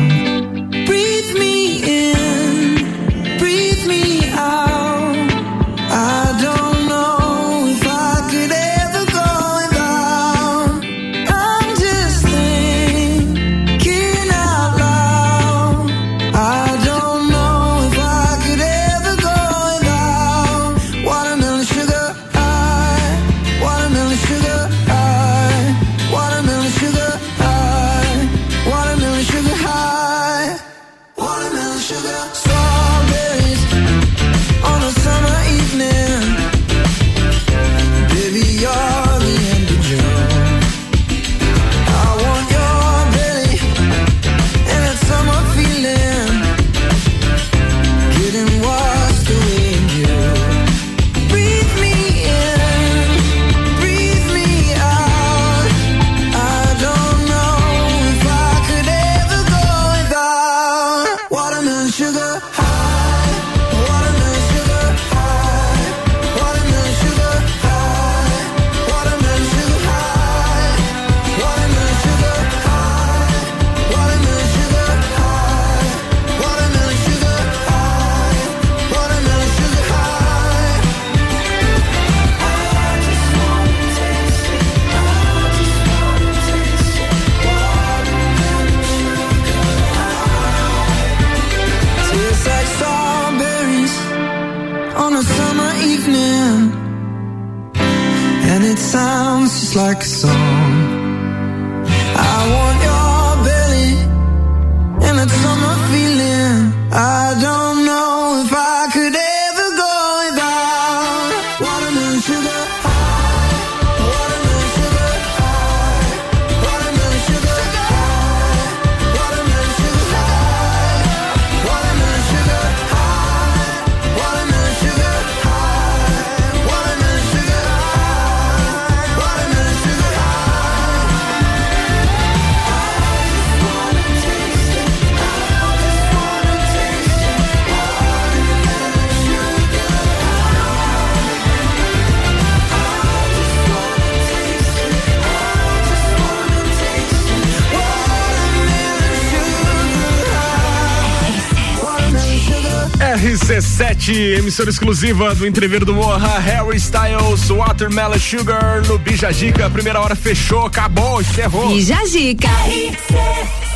RC7, emissora exclusiva do Entrever do Morra, Harry Styles, Watermelon Sugar, no Bijagica, a primeira hora fechou, acabou, encerrou. Bijagica.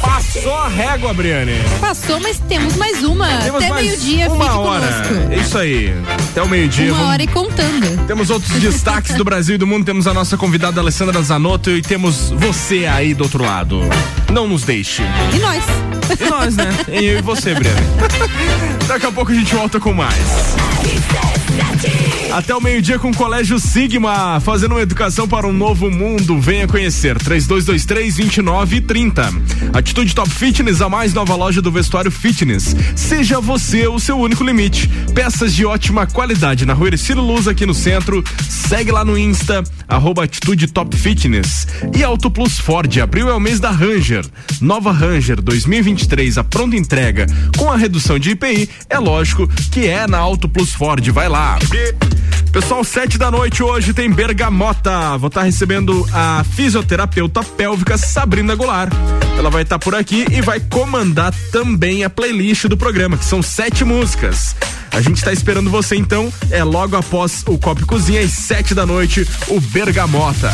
Passou a régua, Briane. Passou, mas temos mais uma. Temos Até meio-dia, uma fique hora. conosco. É isso aí. Até o meio-dia. Uma vamos- hora e contando. Temos outros destaques do Brasil e do mundo. Temos a nossa convidada Alessandra Zanotto e temos você aí do outro lado. Não nos deixe. E nós? E nós, né? Eu e você, Breno. Daqui a pouco a gente volta com mais. Até o meio-dia com o Colégio Sigma, fazendo uma educação para um novo mundo. Venha conhecer. 3223-2930. Atitude Top Fitness, a mais nova loja do vestuário fitness. Seja você o seu único limite. Peças de ótima qualidade na rua Ercílio Luz, aqui no centro. Segue lá no Insta, arroba Atitude Top Fitness. E Auto Plus Ford, abril é o mês da Ranger. Nova Ranger 2023, a pronta entrega com a redução de IPI, é lógico que é na Auto Plus Ford. Vai lá. Pessoal, sete da noite hoje tem Bergamota. Vou estar recebendo a fisioterapeuta pélvica Sabrina Goulart. Ela vai estar por aqui e vai comandar também a playlist do programa, que são sete músicas. A gente está esperando você então, é logo após o Copo e Cozinha, às sete da noite, o Bergamota.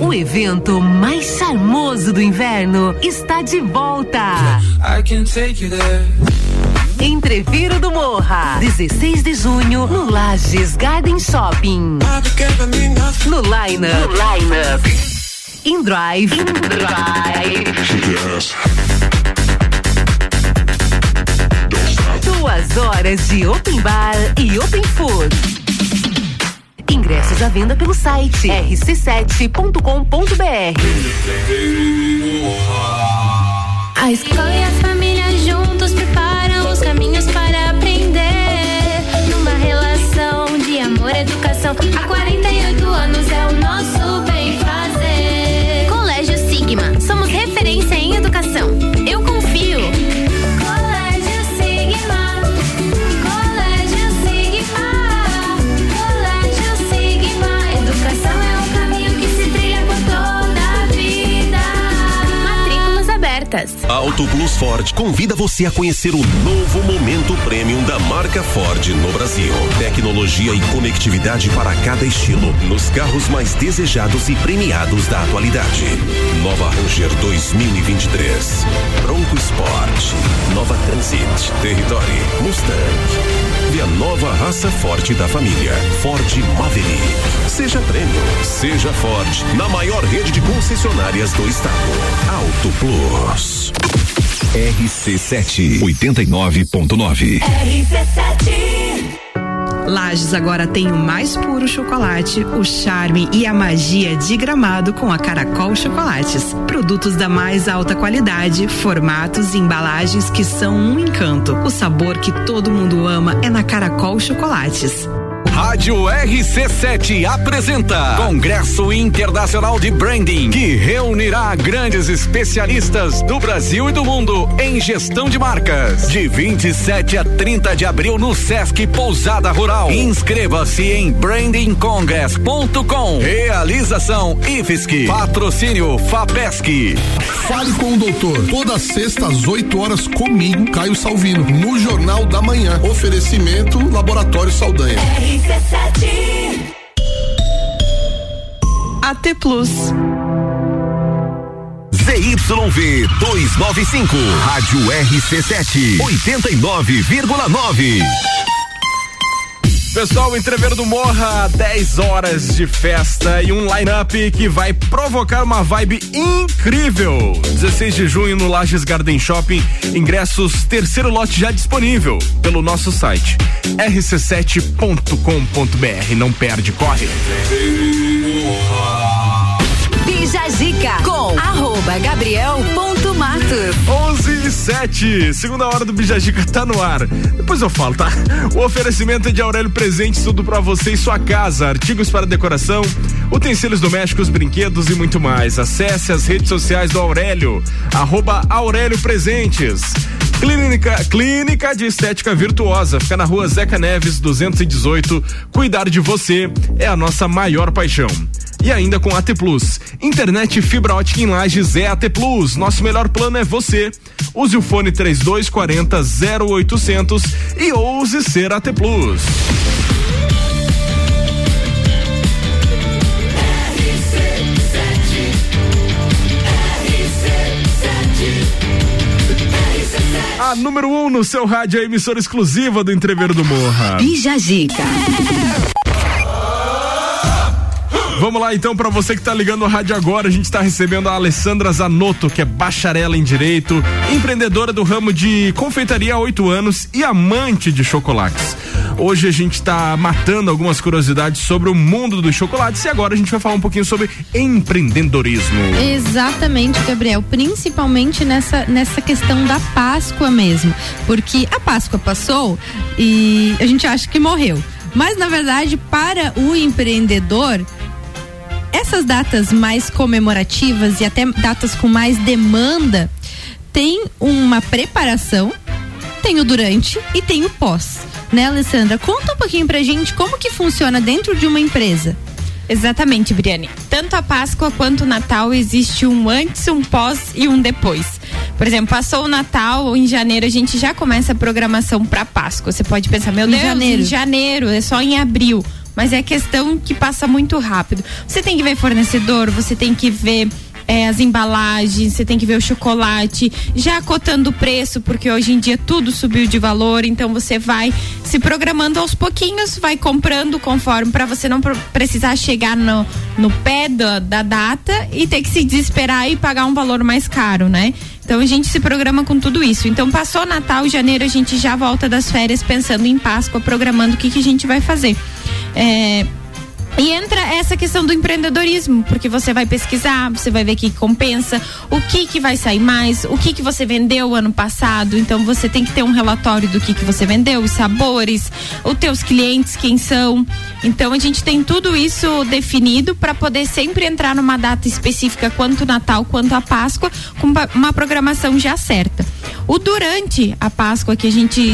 O evento mais charmoso do inverno está de volta. Entreviro do Morra, 16 de junho, no Lages Garden Shopping. No Line Up. No Line Up. InDrive. InDrive. Duas horas de Open Bar e Open Food. Ingressos à venda pelo site rc7.com.br. A escola e a família juntos preparam caminhos para Auto Plus Ford convida você a conhecer o novo momento premium da marca Ford no Brasil. Tecnologia e conectividade para cada estilo nos carros mais desejados e premiados da atualidade. Nova Ranger 2023, Bronco Sport, Nova Transit, Territory, Mustang. E a nova raça forte da família, Ford Maverick. Seja prêmio, seja Ford, na maior rede de concessionárias do estado. Auto Plus. RC7 89.9. Lages agora tem o mais puro chocolate, o charme e a magia de gramado com a Caracol Chocolates. Produtos da mais alta qualidade, formatos e embalagens que são um encanto. O sabor que todo mundo ama é na Caracol Chocolates. Rádio RC7 apresenta Congresso Internacional de Branding, que reunirá grandes especialistas do Brasil e do mundo em gestão de marcas. De 27 a 30 de abril no Sesc Pousada Rural. Inscreva-se em brandingcongress.com. Realização IFSC. Patrocínio FAPESC. Fale com o doutor. Toda sexta às 8 horas comigo, Caio Salvino, no Jornal da Manhã. Oferecimento Laboratório Saldanha. AT Plus. ZYV 295, Rádio RC7 89,9. Pessoal, Entreveiro do Morra, 10 horas de festa e um line-up que vai provocar uma vibe incrível. 16 de junho no Lages Garden Shopping, ingressos terceiro lote já disponível pelo nosso site rc7.com.br. Não perde, corre. Bija Zica com arroba gabriel.matos. 11 e 7, segunda hora do Bijajica tá no ar. Depois eu falo, tá? O oferecimento é de Aurélio Presentes, tudo pra você e sua casa, artigos para decoração, utensílios domésticos, brinquedos e muito mais. Acesse as redes sociais do Aurélio, arroba Aurélio Presentes. Clínica, Clínica de Estética Virtuosa, fica na rua Zeca Neves 218. Cuidar de você é a nossa maior paixão. E ainda com AT Plus. Internet fibra ótica em Lages é AT Plus. Nosso melhor plano é você. Use o fone 3240 0800 e ouse ser AT Plus. A número 1 um no seu rádio, a emissora exclusiva do Entreveiro do Morra. Bija Zica. Vamos lá então para você que tá ligando o rádio agora, a gente tá recebendo a Alessandra Zanotto, que é bacharela em direito, empreendedora do ramo de confeitaria há oito anos e amante de chocolates. Hoje a gente tá matando algumas curiosidades sobre o mundo dos chocolates e agora a gente vai falar um pouquinho sobre empreendedorismo. Exatamente, Gabriel. Principalmente nessa, nessa questão da Páscoa mesmo. Porque a Páscoa passou e a gente acha que morreu. Mas, na verdade, para o empreendedor, essas datas mais comemorativas e até datas com mais demanda tem uma preparação, tem o durante e tem o pós. Né, Alessandra? Conta um pouquinho pra gente como que funciona dentro de uma empresa. Exatamente, Briane. Tanto a Páscoa quanto o Natal existe um antes, um pós e um depois. Por exemplo, passou o Natal, em janeiro a gente já começa a programação para Páscoa. Você pode pensar, meu Em Deus, janeiro. em janeiro, é só em abril. Mas é questão que passa muito rápido. Você tem que ver fornecedor, você tem que ver é, as embalagens, você tem que ver o chocolate, já cotando o preço, porque hoje em dia tudo subiu de valor, então você vai se programando aos pouquinhos, vai comprando conforme para você não precisar chegar no, no pé da, da data e ter que se desesperar e pagar um valor mais caro, né? Então a gente se programa com tudo isso. Então passou Natal, janeiro, a gente já volta das férias pensando em Páscoa, programando o que, que a gente vai fazer. É, e entra essa questão do empreendedorismo, porque você vai pesquisar, você vai ver que compensa, o que que vai sair mais, o que que você vendeu ano passado. Então você tem que ter um relatório do que que você vendeu, os sabores, os teus clientes, quem são. Então a gente tem tudo isso definido para poder sempre entrar numa data específica, quanto Natal, quanto a Páscoa, com uma- programação já certa. O durante a Páscoa que a gente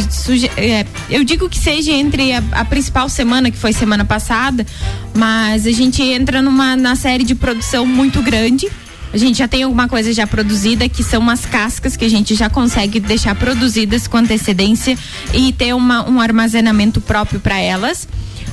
é, eu digo que seja entre a, a principal semana que foi semana passada, mas a gente entra numa na série de produção muito grande. A gente já tem alguma coisa já produzida, que são umas cascas que a gente já consegue deixar produzidas com antecedência e ter uma, um armazenamento próprio para elas.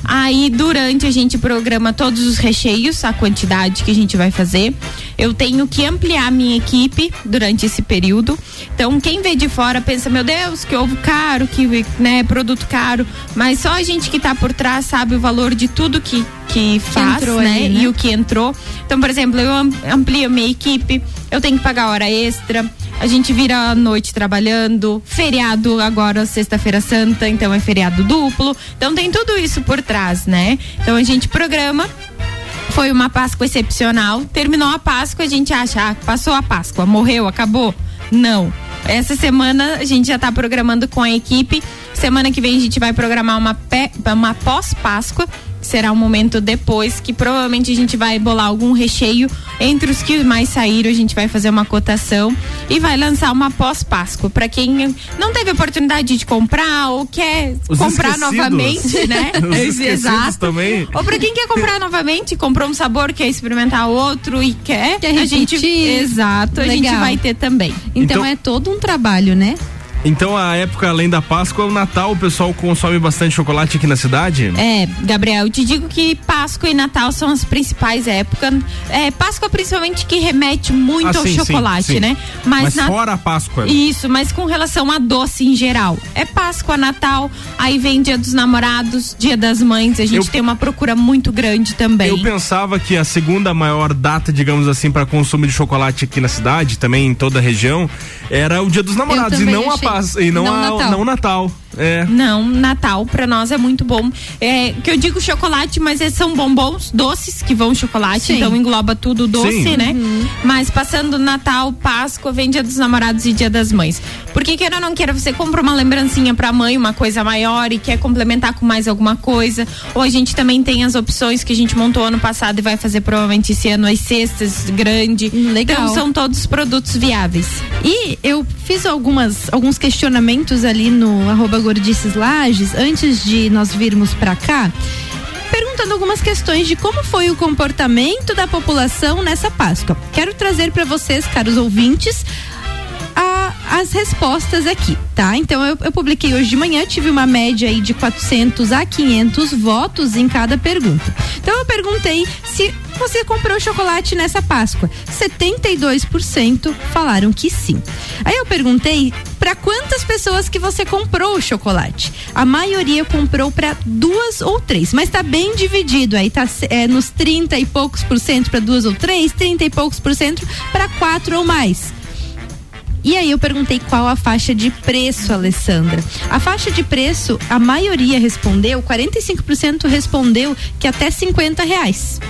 Aí, durante a gente programa todos os recheios, a quantidade que a gente vai fazer. Eu tenho que ampliar minha equipe durante esse período. Então, quem vê de fora pensa, meu Deus, que ovo caro, que né, produto caro. Mas só a gente que está por trás sabe o valor de tudo que, que faz, entrou né? ali, né? E o que entrou. Então, por exemplo, eu am- amplio a minha equipe, eu tenho que pagar hora extra. A gente vira a noite trabalhando, feriado agora, sexta-feira santa, então é feriado duplo. Então tem tudo isso por trás, né? Então a gente programa. Foi uma Páscoa excepcional. Terminou a Páscoa, a gente acha, ah, passou a Páscoa, morreu, acabou. Não. Essa semana a gente já tá programando com a equipe. Semana que vem a gente vai programar uma, pé- uma pós-Páscoa. Será um momento depois que provavelmente a gente vai bolar algum recheio entre os que mais saíram. A gente vai fazer uma cotação e vai lançar uma pós-Páscoa. Para quem não teve oportunidade de comprar ou quer Os comprar esquecidos. novamente, né? Os Exato. também. Ou pra quem quer comprar novamente, comprou um sabor, quer experimentar outro e quer, Quer a gente, repetir. exato, a Legal. gente vai ter também. Então, Então- é todo um trabalho, né? Então a época além da Páscoa, o Natal, o pessoal consome bastante chocolate aqui na cidade? É, Gabriel, eu te digo que Páscoa e Natal são as principais épocas. É, Páscoa principalmente que remete muito Ah, ao sim, sim, chocolate, sim. né? Mas, na- fora a Páscoa. Isso, mas com relação a doce em geral. É Páscoa, Natal, aí vem Dia dos Namorados, Dia das Mães. A gente Eu- tem uma procura muito grande também. Eu pensava que a segunda maior data, digamos assim, para consumo de chocolate aqui na cidade, também em toda a região, era o Dia dos Namorados e não a achei. Páscoa e não, Não a, Natal. não Natal. É. Não, Natal pra nós é muito bom. É, que eu digo chocolate, mas esses são bombons doces que vão chocolate, Sim. então engloba tudo doce, Sim. né? Mas passando Natal, Páscoa, vem Dia dos Namorados e Dia das Mães. Porque queira ou não queira, você compra uma lembrancinha pra mãe, uma coisa maior e quer complementar com mais alguma coisa. Ou a gente também tem as opções que a gente montou ano passado e vai fazer provavelmente esse ano as cestas grande. legal. Então são todos produtos viáveis. E eu fiz algumas, alguns questionamentos ali no arroba Gordices Lages, antes de nós virmos pra cá, perguntando algumas questões de como foi o comportamento da população nessa Páscoa. Quero trazer para vocês, caros ouvintes, as respostas aqui, tá? Então eu, eu publiquei hoje de manhã, tive uma média aí de 400 a 500 votos em cada pergunta. Então eu perguntei se você comprou chocolate nessa Páscoa. 72% falaram que sim. Aí eu perguntei para quantas pessoas que você comprou o chocolate. A maioria comprou para duas ou três, mas tá bem dividido aí, tá é, nos 30 e poucos por cento para duas ou três, 30 e poucos por cento para quatro ou mais. E aí eu perguntei qual a faixa de preço, Alessandra. A faixa de preço, a maioria respondeu, 45% respondeu que até 50 reais.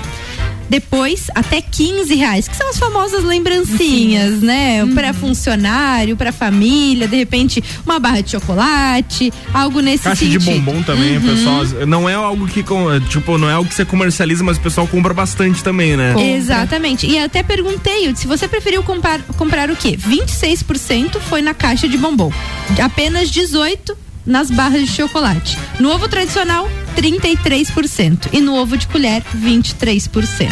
Depois, até 15 reais, que são as famosas lembrancinhas, né? Para funcionário, para família, de repente, uma barra de chocolate, algo nesse Caixa sentido. de bombom também, Uhum. o pessoal. Não é algo que, com- tipo, não é algo que você comercializa, mas o pessoal compra bastante também, né? Exatamente. E até perguntei, se você preferiu comprar, comprar o quê? 26% foi na caixa de bombom. Apenas 18% nas barras de chocolate. No ovo tradicional, 33%. E no ovo de colher, 23%.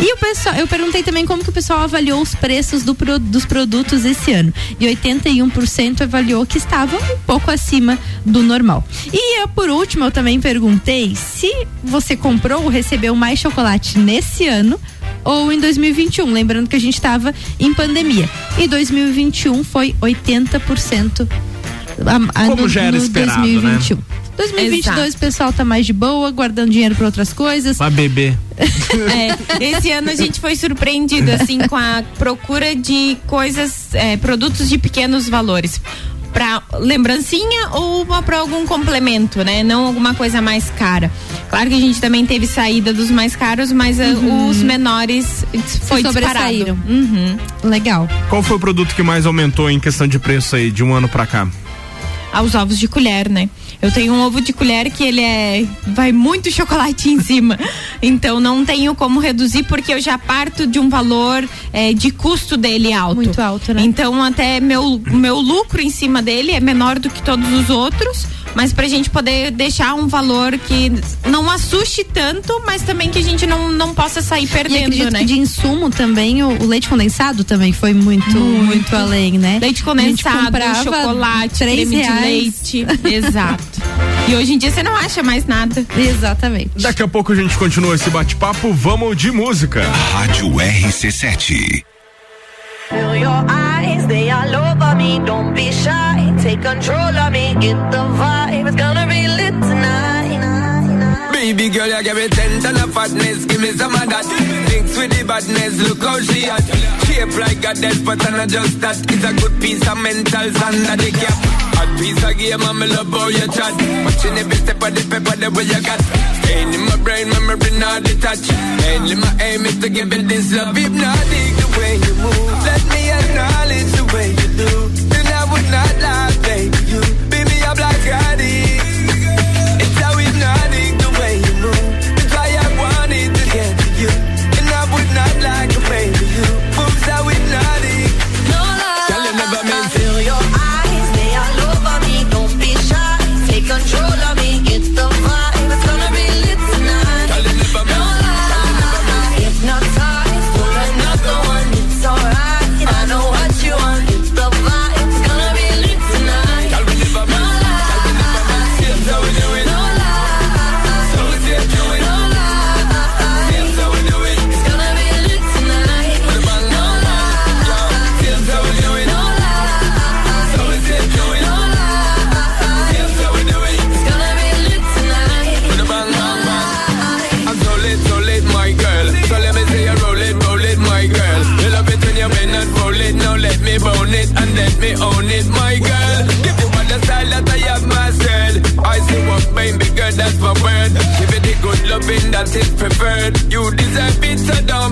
E o pessoal, eu perguntei também como que o pessoal avaliou os preços do dos produtos esse ano. E 81% avaliou que estavam um pouco acima do normal. E eu, por último, eu também perguntei se você comprou ou recebeu mais chocolate nesse ano ou em 2021. Lembrando que a gente estava em pandemia. E 2021 foi 80% a, a, Como no, já era no esperado, 2021. né? 2022 Exato. o pessoal tá mais de boa, guardando dinheiro para outras coisas. Pra beber. É, esse ano a gente foi surpreendido assim com a procura de coisas, é, produtos de pequenos valores. Pra lembrancinha ou para algum complemento, né? Não alguma coisa mais cara. Claro que a gente também teve saída dos mais caros, mas ah, os menores foi disparado. sobressaíram. Uhum. Legal. Qual foi o produto que mais aumentou em questão de preço aí de um ano pra cá? Aos ovos de colher, né? Eu tenho um ovo de colher que ele é. vai muito chocolate em cima. Então não tenho como reduzir porque eu já parto de um valor eh, de custo dele alto. Muito alto, né? Então até meu, meu lucro em cima dele é menor do que todos os outros. Mas pra gente poder deixar um valor que não assuste tanto, mas também que a gente não, não possa sair perdendo, né? que de insumo também, o, o leite condensado também foi muito, muito, além, né? Leite condensado, chocolate, três creme reais. de leite. Exato. E hoje em dia você não acha mais nada. Exatamente. Daqui a pouco a gente continua esse bate-papo. Vamos de música. Rádio RC7. Feel your eyes, they all over me. Don't be shy, control of me. Get the vibe, it's gonna be lit tonight. Baby girl, you give me ten ton of fatness, give me some of that. Mix with the badness, look how she hot. Shape like a death, but I'm not just that. It's a good piece of mental sand that they cap. Hot piece of game, I'm love how you chat. Watching every step of the paper, the way you got. Staying in my brain, memory not detached. Mainly my aim is to give it this love. Hypnotic the way you move. Let me acknowledge the way you do. Then I would not lie, is preferred. You deserve it, so don't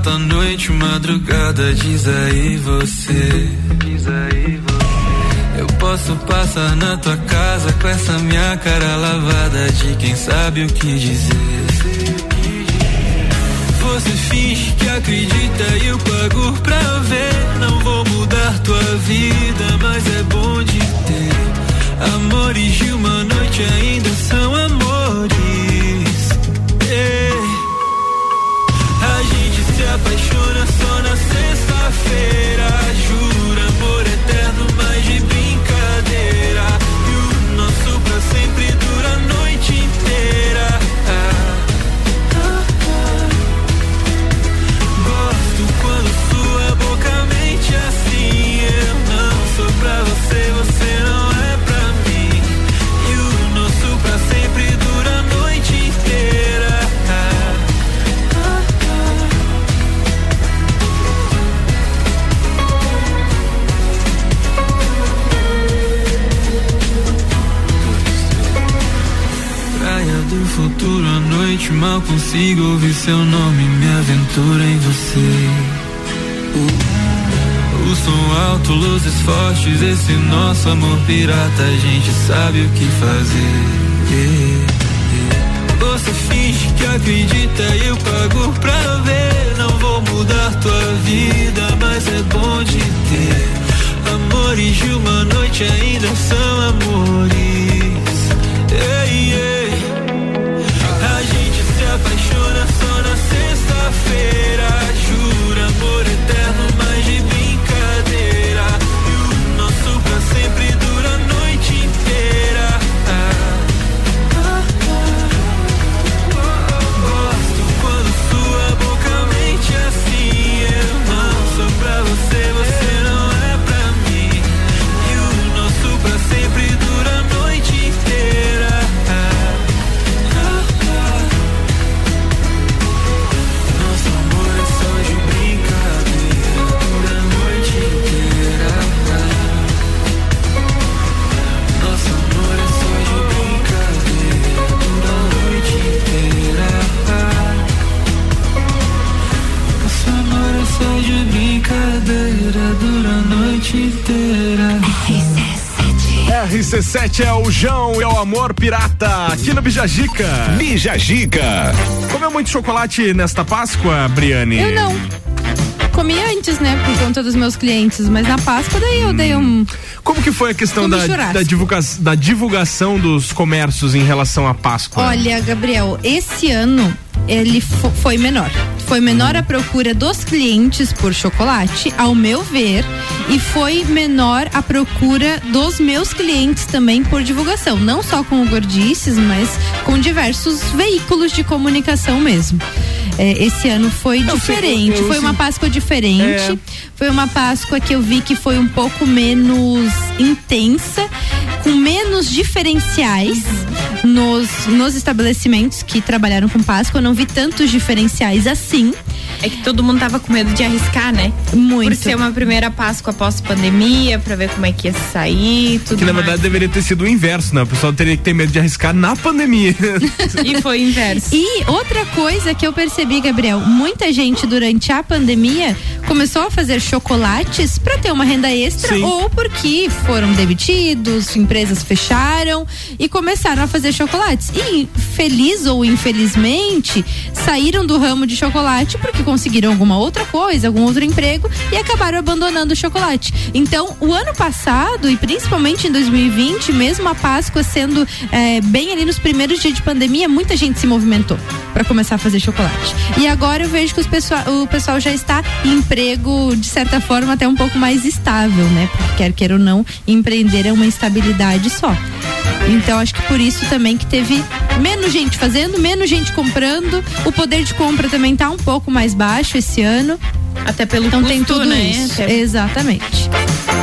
alta noite, madrugada, diz aí você. Diz aí você. Eu posso passar na tua casa com essa minha cara lavada de quem sabe o que dizer. Você finge que acredita e eu pago pra ver. Não vou mudar tua vida, mas é bom de ter. Amores de uma noite ainda são amores. Ei. Se apaixona só na sexta-feira. Jura amor eterno, mas de brincadeira. E o nosso pra sempre dura a noite inteira. Gosto quando sua boca mente assim. Noite, mal consigo ouvir seu nome, me aventura em você. O som alto, luzes fortes, esse nosso amor pirata, a gente sabe o que fazer. Você finge que acredita e eu pago pra ver. Não vou mudar tua vida, mas é bom de ter. Amores de uma noite ainda são amores. RC7 é o João e é o Amor Pirata, aqui no Bijagica. Bijagica. Comeu muito chocolate nesta Páscoa, Briane? Eu não. Comi antes, né, por conta dos meus clientes, mas na Páscoa daí eu dei um. Como que foi a questão da, da, divulga- da divulgação dos comércios em relação à Páscoa? Olha, Gabriel, esse ano ele fo- foi menor. Foi menor a procura dos clientes por chocolate, ao meu ver, e foi menor a procura dos meus clientes também por divulgação, não só com o Gordices, mas com diversos veículos de comunicação mesmo. É, esse ano foi Eu sei, diferente, eu- eu foi uma sei. Páscoa diferente. É. Foi uma Páscoa que eu vi que foi um pouco menos intensa, com menos diferenciais nos, nos estabelecimentos que trabalharam com Páscoa. Eu não vi tantos diferenciais assim. É que todo mundo tava com medo de arriscar, né? Muito. Por ser uma primeira Páscoa após pandemia, pra ver como é que ia sair, tudo Que na mais. verdade deveria ter sido o inverso, né? O pessoal teria que ter medo de arriscar na pandemia. E foi o inverso. E outra coisa que eu percebi, Gabriel, muita gente durante a pandemia começou a fazer chocolates para ter uma renda extra Sim. ou porque foram demitidos, empresas fecharam e começaram a fazer chocolates. E feliz ou infelizmente, saíram do ramo de chocolate porque conseguiram alguma outra coisa, algum outro emprego e acabaram abandonando o chocolate. Então, o ano passado e principalmente em 2020, mesmo a Páscoa sendo eh, bem ali nos primeiros dias de pandemia, muita gente se movimentou para começar a fazer chocolate. E agora eu vejo que os pessoal, o pessoal já está em emprego, de certa forma, até um pouco mais estável, né? Porque quer queira ou não, empreender é uma estabilidade só. Então acho que por isso também que teve menos gente fazendo, menos gente comprando. O poder de compra também tá um pouco mais baixo esse ano. Até pelo então custo, tem tudo né? isso. Até- Exatamente.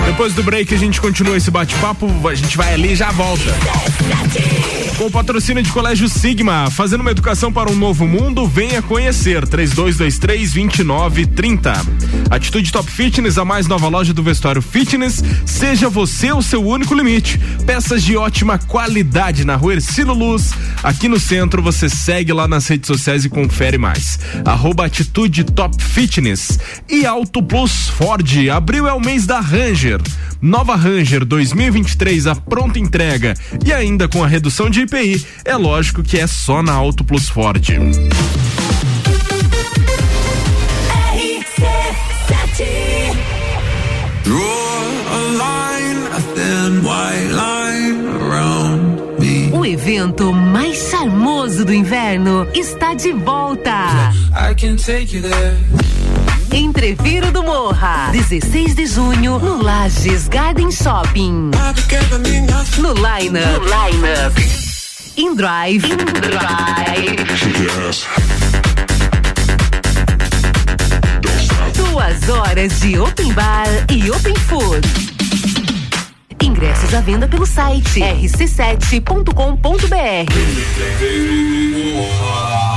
Depois do break a gente continua esse bate-papo, a gente vai ali e já volta. Com o patrocínio de Colégio Sigma, fazendo uma educação para um novo mundo, venha conhecer 3223-2930. Atitude Top Fitness, a mais nova loja do vestuário fitness, seja você o seu único limite. Peças de ótima qualidade na rua Ercílio Luz, aqui no centro, você segue lá nas redes sociais e confere mais. Arroba Atitude Top Fitness. E Auto Plus Ford, abril é o mês da Ranger. Nova Ranger 2023, a pronta entrega e ainda com a redução de IPI, é lógico que é só na Auto Plus Ford. O evento mais charmoso do inverno está de volta. I can take you there. Entreviro do Morra, 16 de junho, no Lages Garden Shopping. No Line Up. No Line Up. In Drive. In Drive. Duas horas de Open Bar e Open Food. Ingressos à venda pelo site rc7.com.br.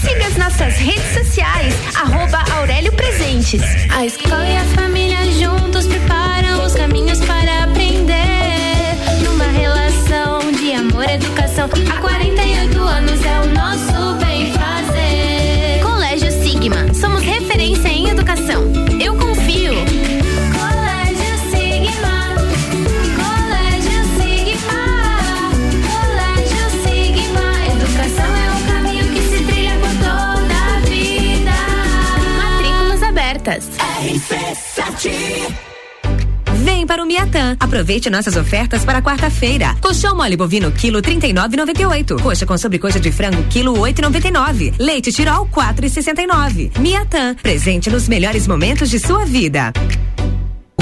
Siga as nossas redes sociais, arroba Aurélio Presentes. A escola e a família juntos preparam os caminhos para aprender. Numa relação de amor e educação, há 48 anos é o nosso Vem para o Miatã. Aproveite nossas ofertas para quarta-feira. Colchão mole bovino quilo 39,98. Coxa com sobrecoxa de frango quilo 8,99. Leite Tirol 4,69. Miatã. Presente nos melhores momentos de sua vida.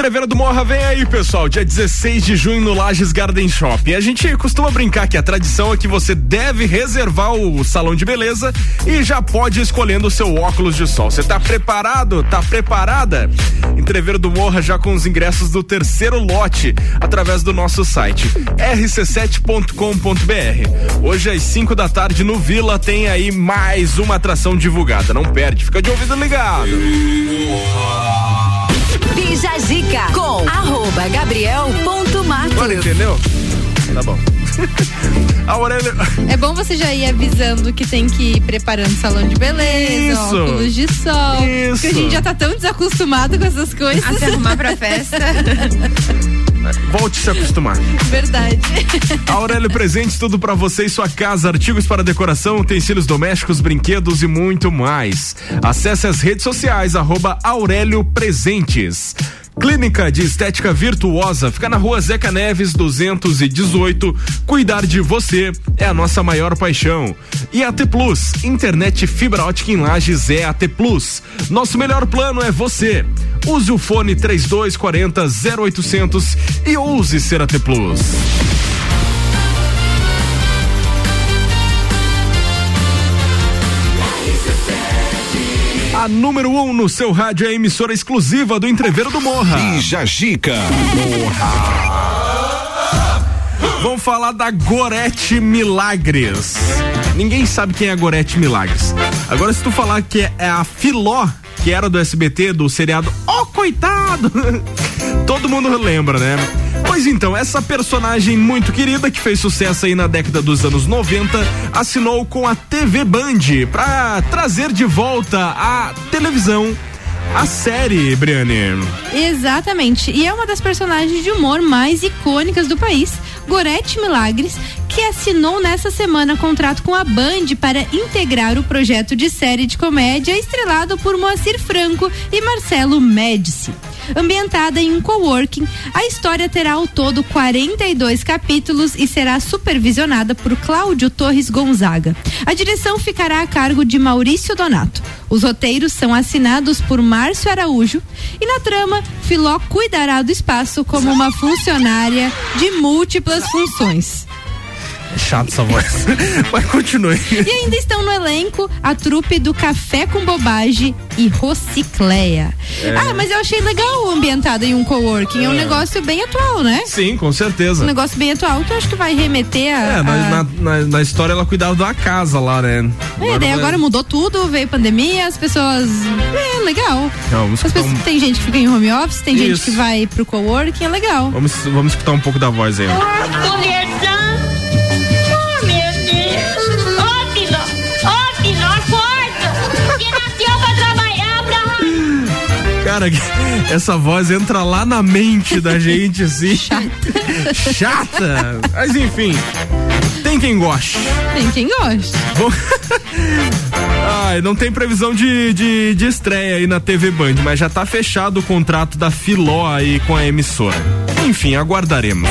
Entreveira do Morra vem aí, pessoal, dia 16 de junho no Lages Garden Shopping. A gente costuma brincar que a tradição é que você deve reservar o salão de beleza e já pode ir escolhendo o seu óculos de sol. Você tá preparado? Tá preparada? Entreveira do Morra já com os ingressos do terceiro lote através do nosso site rc7.com.br. Hoje às 5 da tarde no Vila tem aí mais uma atração divulgada. Não perde, fica de ouvido ligado. Bija Zica com arroba gabriel.matos. Agora entendeu? Tá bom. A Aurélia. É bom você já ir avisando que tem que ir preparando salão de beleza, Isso. óculos de sol. Isso. Porque a gente já tá tão desacostumado com essas coisas. A se arrumar pra festa. Volte se acostumar. Verdade. Aurélio Presentes, tudo pra você e sua casa, artigos para decoração, utensílios domésticos, brinquedos e muito mais. Acesse as redes sociais, arroba Aurélio Presentes. Clínica de Estética Virtuosa fica na rua Zeca Neves 218. Cuidar de você é a nossa maior paixão. E AT Plus, internet fibra ótica em Lages é AT Plus. Nosso melhor plano é você. Use o fone 3240 0800 e ouse ser AT Plus. A número 1 um no seu rádio é a emissora exclusiva do Entreveiro do Morra. Bija Gica. Vamos falar da Gorete Milagres. Ninguém sabe quem é a Gorete Milagres. Agora, se tu falar que é a Filó, que era do SBT, do seriado Oh, coitado! Todo mundo lembra, né? Pois então, essa personagem muito querida que fez sucesso aí na década dos anos 90 assinou com a TV Band para trazer de volta a televisão a série, Briane. Exatamente. E é uma das personagens de humor mais icônicas do país, Gorete Milagres, que assinou nessa semana contrato com a Band para integrar o projeto de série de comédia estrelado por Moacir Franco e Marcelo Médici. Ambientada em um coworking, a história terá ao todo 42 capítulos e será supervisionada por Cláudio Torres Gonzaga. A direção ficará a cargo de Maurício Donato. Os roteiros são assinados por Márcio Araújo e na trama, Filó cuidará do espaço como uma funcionária de múltiplas funções. É chato essa voz. Mas continue. E ainda estão no elenco a trupe do Café com Bobagem e Rocicleia. É. Ah, mas eu achei legal o ambientado em um coworking. É um É. negócio bem atual, né? Sim, com certeza. Um negócio bem atual que eu acho que vai remeter a. É, na, a- na, na- na história ela cuidava da casa lá, né? É, daí vai- agora mudou tudo, veio pandemia, as pessoas. É, legal. Não, vamos As escutar pessoas, um- Tem gente que fica em home office, tem gente Isso. que vai pro coworking, é legal. Vamos, vamos escutar um pouco da voz aí. ó. Conversão. Cara, essa voz entra lá na mente da gente, assim. Chata. Chata. Mas enfim, tem quem goste. Tem quem gosta. Bom, Ai, não tem previsão de, de, de estreia aí na TV Band, mas já tá fechado o contrato da Filó aí com a emissora. Enfim, aguardaremos.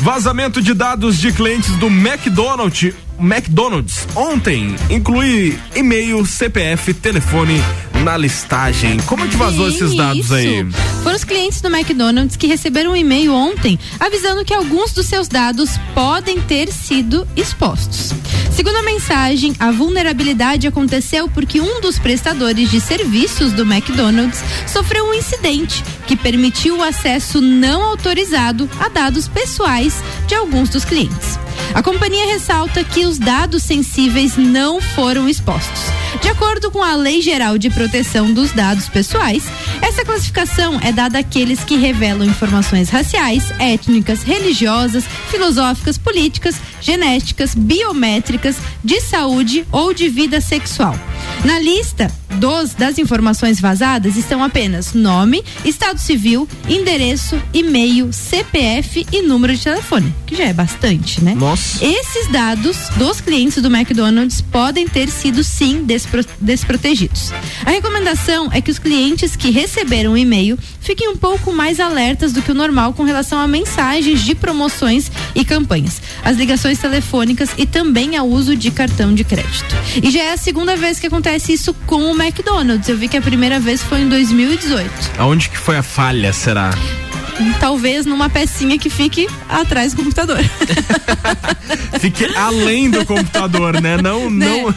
Vazamento de dados de clientes do McDonald's, McDonald's ontem inclui e-mail, CPF, telefone na listagem. Como é que vazou Sim, esses dados isso. aí? Foram os clientes do McDonald's que receberam um e-mail ontem avisando que alguns dos seus dados podem ter sido expostos. Segundo a mensagem, a vulnerabilidade aconteceu porque um dos prestadores de serviços do McDonald's sofreu um incidente que permitiu o acesso não autorizado a dados pessoais de alguns dos clientes. A companhia ressalta que os dados sensíveis não foram expostos. De acordo com a Lei Geral de Proteção dos Dados Pessoais, essa classificação é dada àqueles que revelam informações raciais, étnicas, religiosas, filosóficas, políticas, genéticas, biométricas, de saúde ou de vida sexual. Na lista dos das informações vazadas estão apenas nome, estado civil, endereço, e-mail, CPF e número de telefone, que já é bastante, né? Nossa. Esses dados dos clientes do McDonald's podem ter sido sim despro- desprotegidos. A recomendação é que os clientes que receberam o e-mail fiquem um pouco mais alertas do que o normal com relação a mensagens de promoções e campanhas, as ligações telefônicas e também ao uso de cartão de crédito. E já é a segunda vez que acontece isso com o McDonald's. Eu vi que a primeira vez foi em 2018. Aonde que foi a falha, será? Talvez numa pecinha que fique atrás do computador. Fique além do computador, né? Não, não.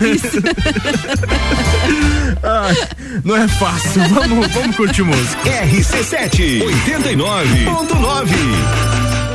Ai, não é fácil. Vamos, vamos curtir música. RC7 89.9.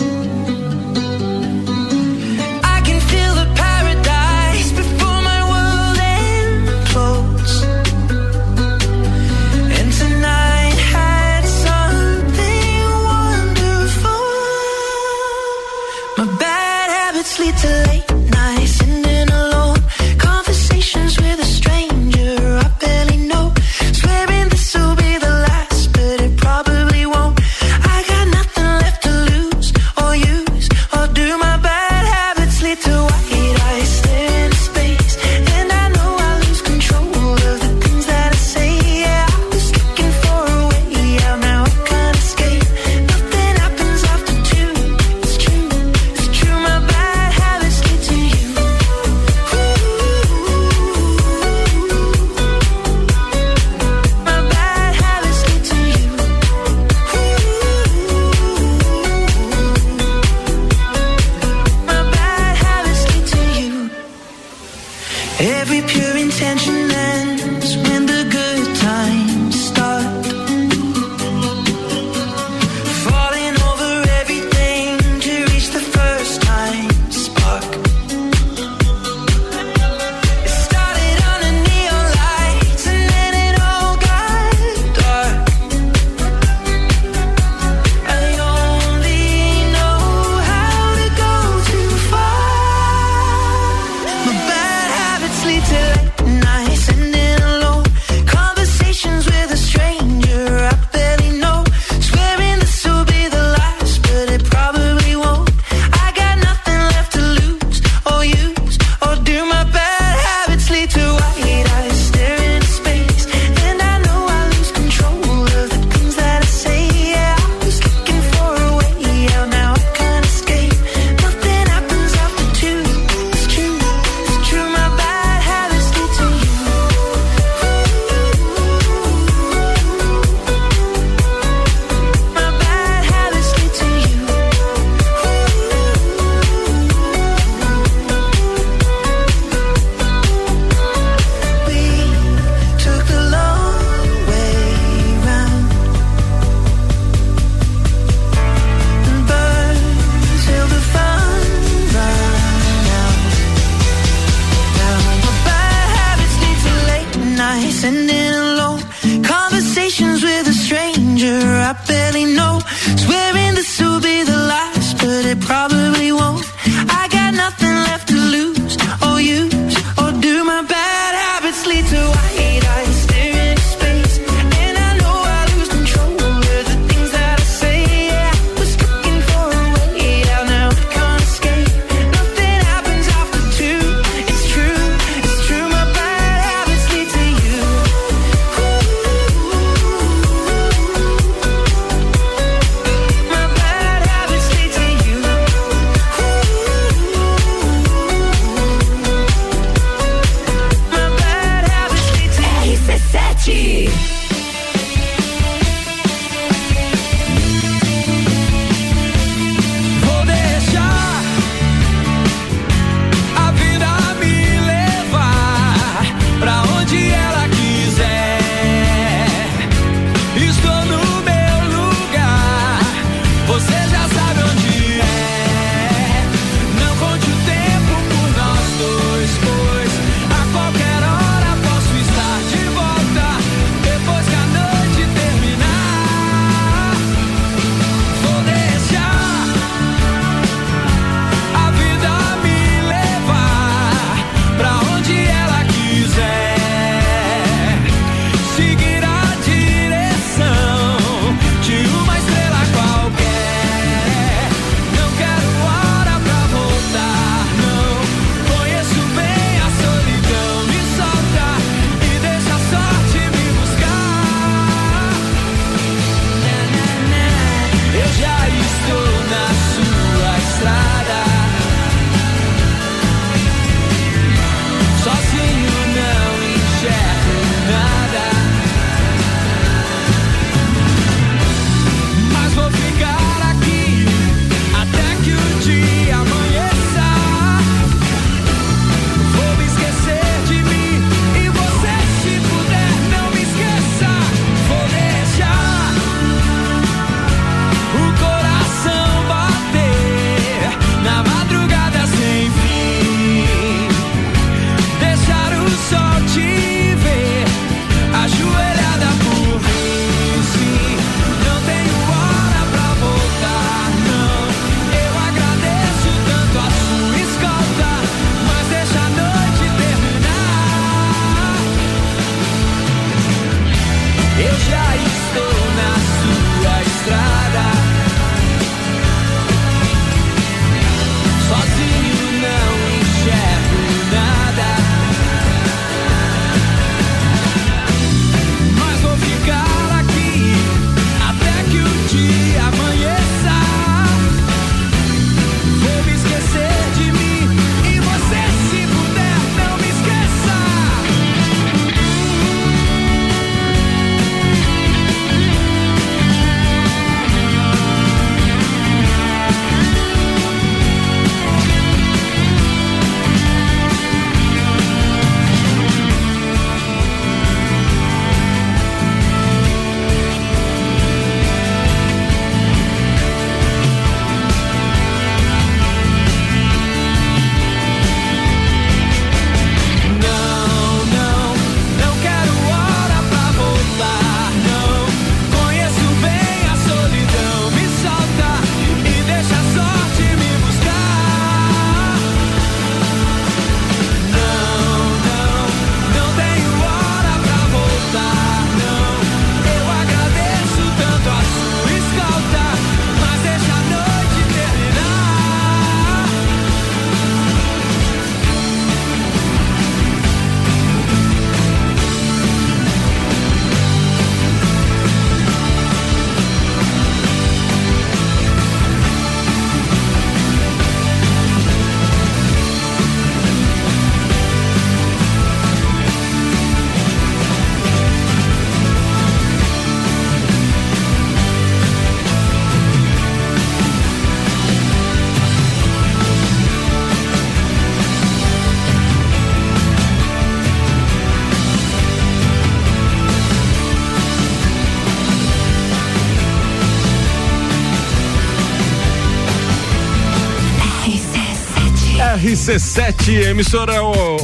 RC7, emissora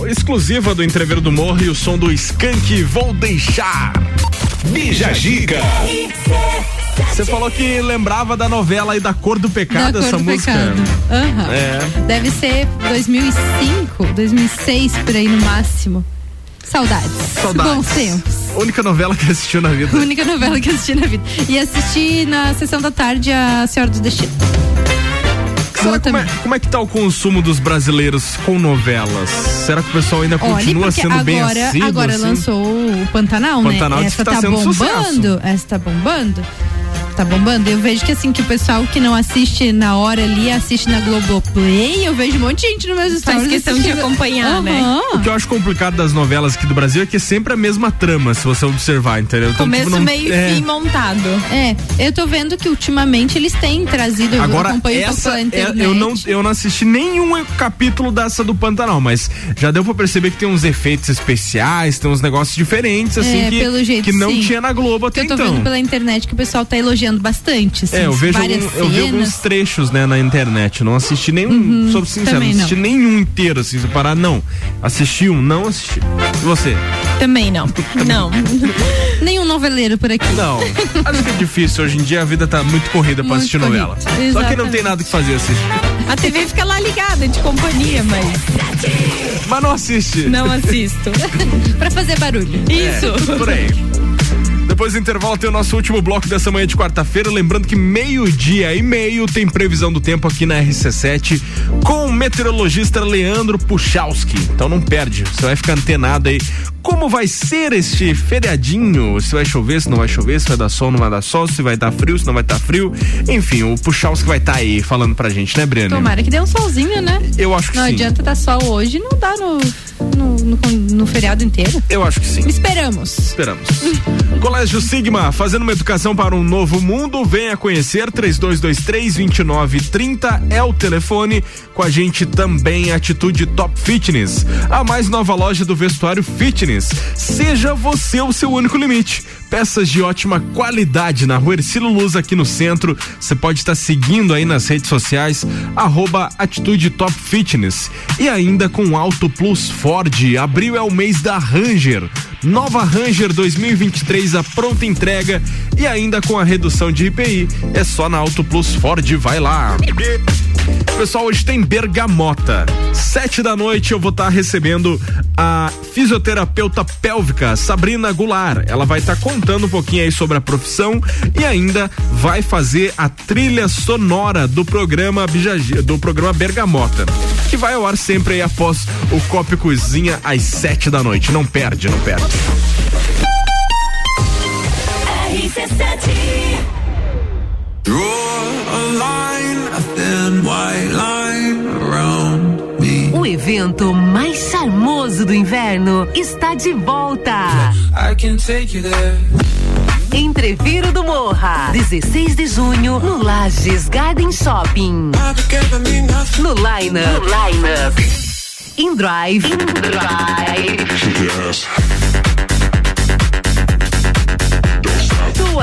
exclusiva do Entreveiro do Morro e o som do Skank Vou Deixar. Bija Giga. Você falou que lembrava da novela e da Cor do Pecado, Da essa do música. Pecado. Aham. É. Deve ser 2005, 2006 por aí no máximo. Saudades. Saudades. Bons tempos. Única novela que assistiu na vida. Única novela que assisti na vida. E assisti na sessão da tarde a Senhora do Destino. Será como, é, como é que tá o consumo dos brasileiros com novelas? Será que o pessoal ainda Olha, continua sendo bem agora, assíduo? agora assim? lançou o Pantanal, Pantanal né? Essa tá tá, sendo bombando. Essa tá bombando. Tá bombando. Eu vejo que assim, que o pessoal que não assiste na hora ali, assiste na Globoplay. Eu vejo um monte de gente nos meus Faz stories. questão de assistindo. acompanhar, né? Aham. O que eu acho complicado das novelas aqui do Brasil é que é sempre a mesma trama, se você observar, entendeu? Então, Começo, tipo, não- meio é, e fim montado. É, eu tô vendo que ultimamente eles têm trazido, eu Agora, essa, pela é- internet. eu, não, eu não assisti nenhum capítulo dessa do Pantanal, mas já deu pra perceber que tem uns efeitos especiais, tem uns negócios diferentes, assim, É, que, pelo jeito, que não sim. tinha na Globo que até eu tô então. vendo pela internet que o pessoal tá elogiando elogiando bastante, assim, É, eu vejo algum- eu vi alguns trechos, né, na internet. Não assisti nenhum, Uhum, sou sincero, não assisti nenhum inteiro, assim, se parar, não. Assisti um, não assisti. E você? Também não. Não. Nenhum noveleiro por aqui. Não. Acho que é difícil. Hoje em dia a vida tá muito corrida pra Muito assistir corrida. novela. Só que não Exatamente. tem nada que fazer assistir. A TV fica lá ligada de companhia, mas Mas não assiste. não assisto. pra fazer barulho. Isso. É, por aí. Depois do intervalo tem o nosso último bloco dessa manhã de quarta-feira. Lembrando que meio-dia e meio tem previsão do tempo aqui na RC7 com o meteorologista Leandro Puchalski. Então não perde, você vai ficar antenado aí. Como vai ser este feriadinho? Se vai chover, se não vai chover, se vai dar sol, não vai dar sol, se vai estar frio, se não vai estar frio. Enfim, o Puchalski vai estar aí falando pra gente, né, Breno? Tomara que dê um solzinho, né? Eu acho que Não sim. adianta dar sol hoje, não dá no, no, no, no feriado inteiro. Eu acho que sim. Esperamos. Esperamos. Colégio Sigma, fazendo uma educação para um novo mundo. Venha conhecer 3223-2930 é o telefone. Com a gente também Atitude Top Fitness, a mais nova loja do vestuário fitness. Seja você o seu único limite. Peças de ótima qualidade na rua Ercílio Luz aqui no centro. Você pode estar seguindo aí nas redes sociais, arroba Atitude Top Fitness. E ainda com Auto Plus Ford. Abril é o mês da Ranger. Nova Ranger 2023 a pronta entrega e ainda com a redução de IPI. É só na Auto Plus Ford, vai lá. Pessoal, hoje tem Bergamota. Sete da noite eu vou estar recebendo a fisioterapeuta pélvica Sabrina Goulart. Ela vai estar contando um pouquinho aí sobre a profissão e ainda vai fazer a trilha sonora do programa do programa Bergamota, que vai ao ar sempre aí após o Copo e Cozinha às sete da noite. Não perde, não perde. Draw a line, a thin white line around me. O evento mais charmoso do inverno está de volta. I can take you there. Entreviro do Morra, 16 de junho, no Lages Garden Shopping. No Line Up. No Line Up. In Drive. In Drive.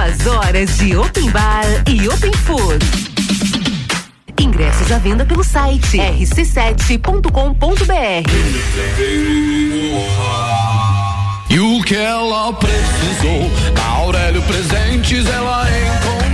Duas horas de Open Bar e Open Food. Ingressos à venda pelo site rc7.com.br. E o que ela precisou, na Aurélio Presentes ela encontrou.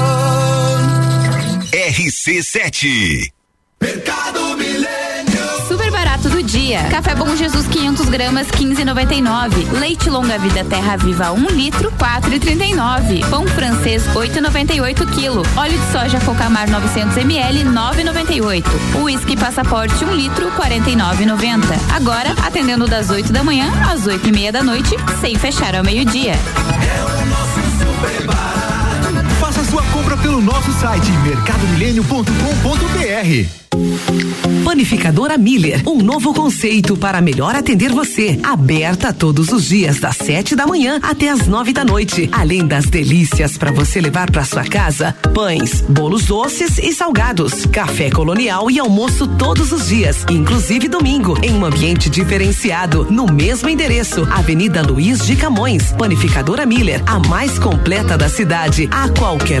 RC7. Super barato do dia. Café Bom Jesus 500 gramas 15,99. Leite Longa Vida Terra Viva 1 litro 4,39. Pão francês 8,98 quilo. Óleo de soja Focamar 900 ml 9,98. Whisky Passaporte 1 litro 49,90. Agora atendendo das 8 da manhã às 8 e meia da noite sem fechar ao meio dia. Faça sua compra pelo nosso site mercadomilênio.com.br. Panificadora Miller, um novo conceito para melhor atender você. Aberta todos os dias, das 7 da manhã até as 9 da noite. Além das delícias para você levar para sua casa: pães, bolos doces e salgados, café colonial e almoço todos os dias, inclusive domingo, em um ambiente diferenciado, no mesmo endereço, Avenida Luiz de Camões. Panificadora Miller, a mais completa da cidade, a qualquer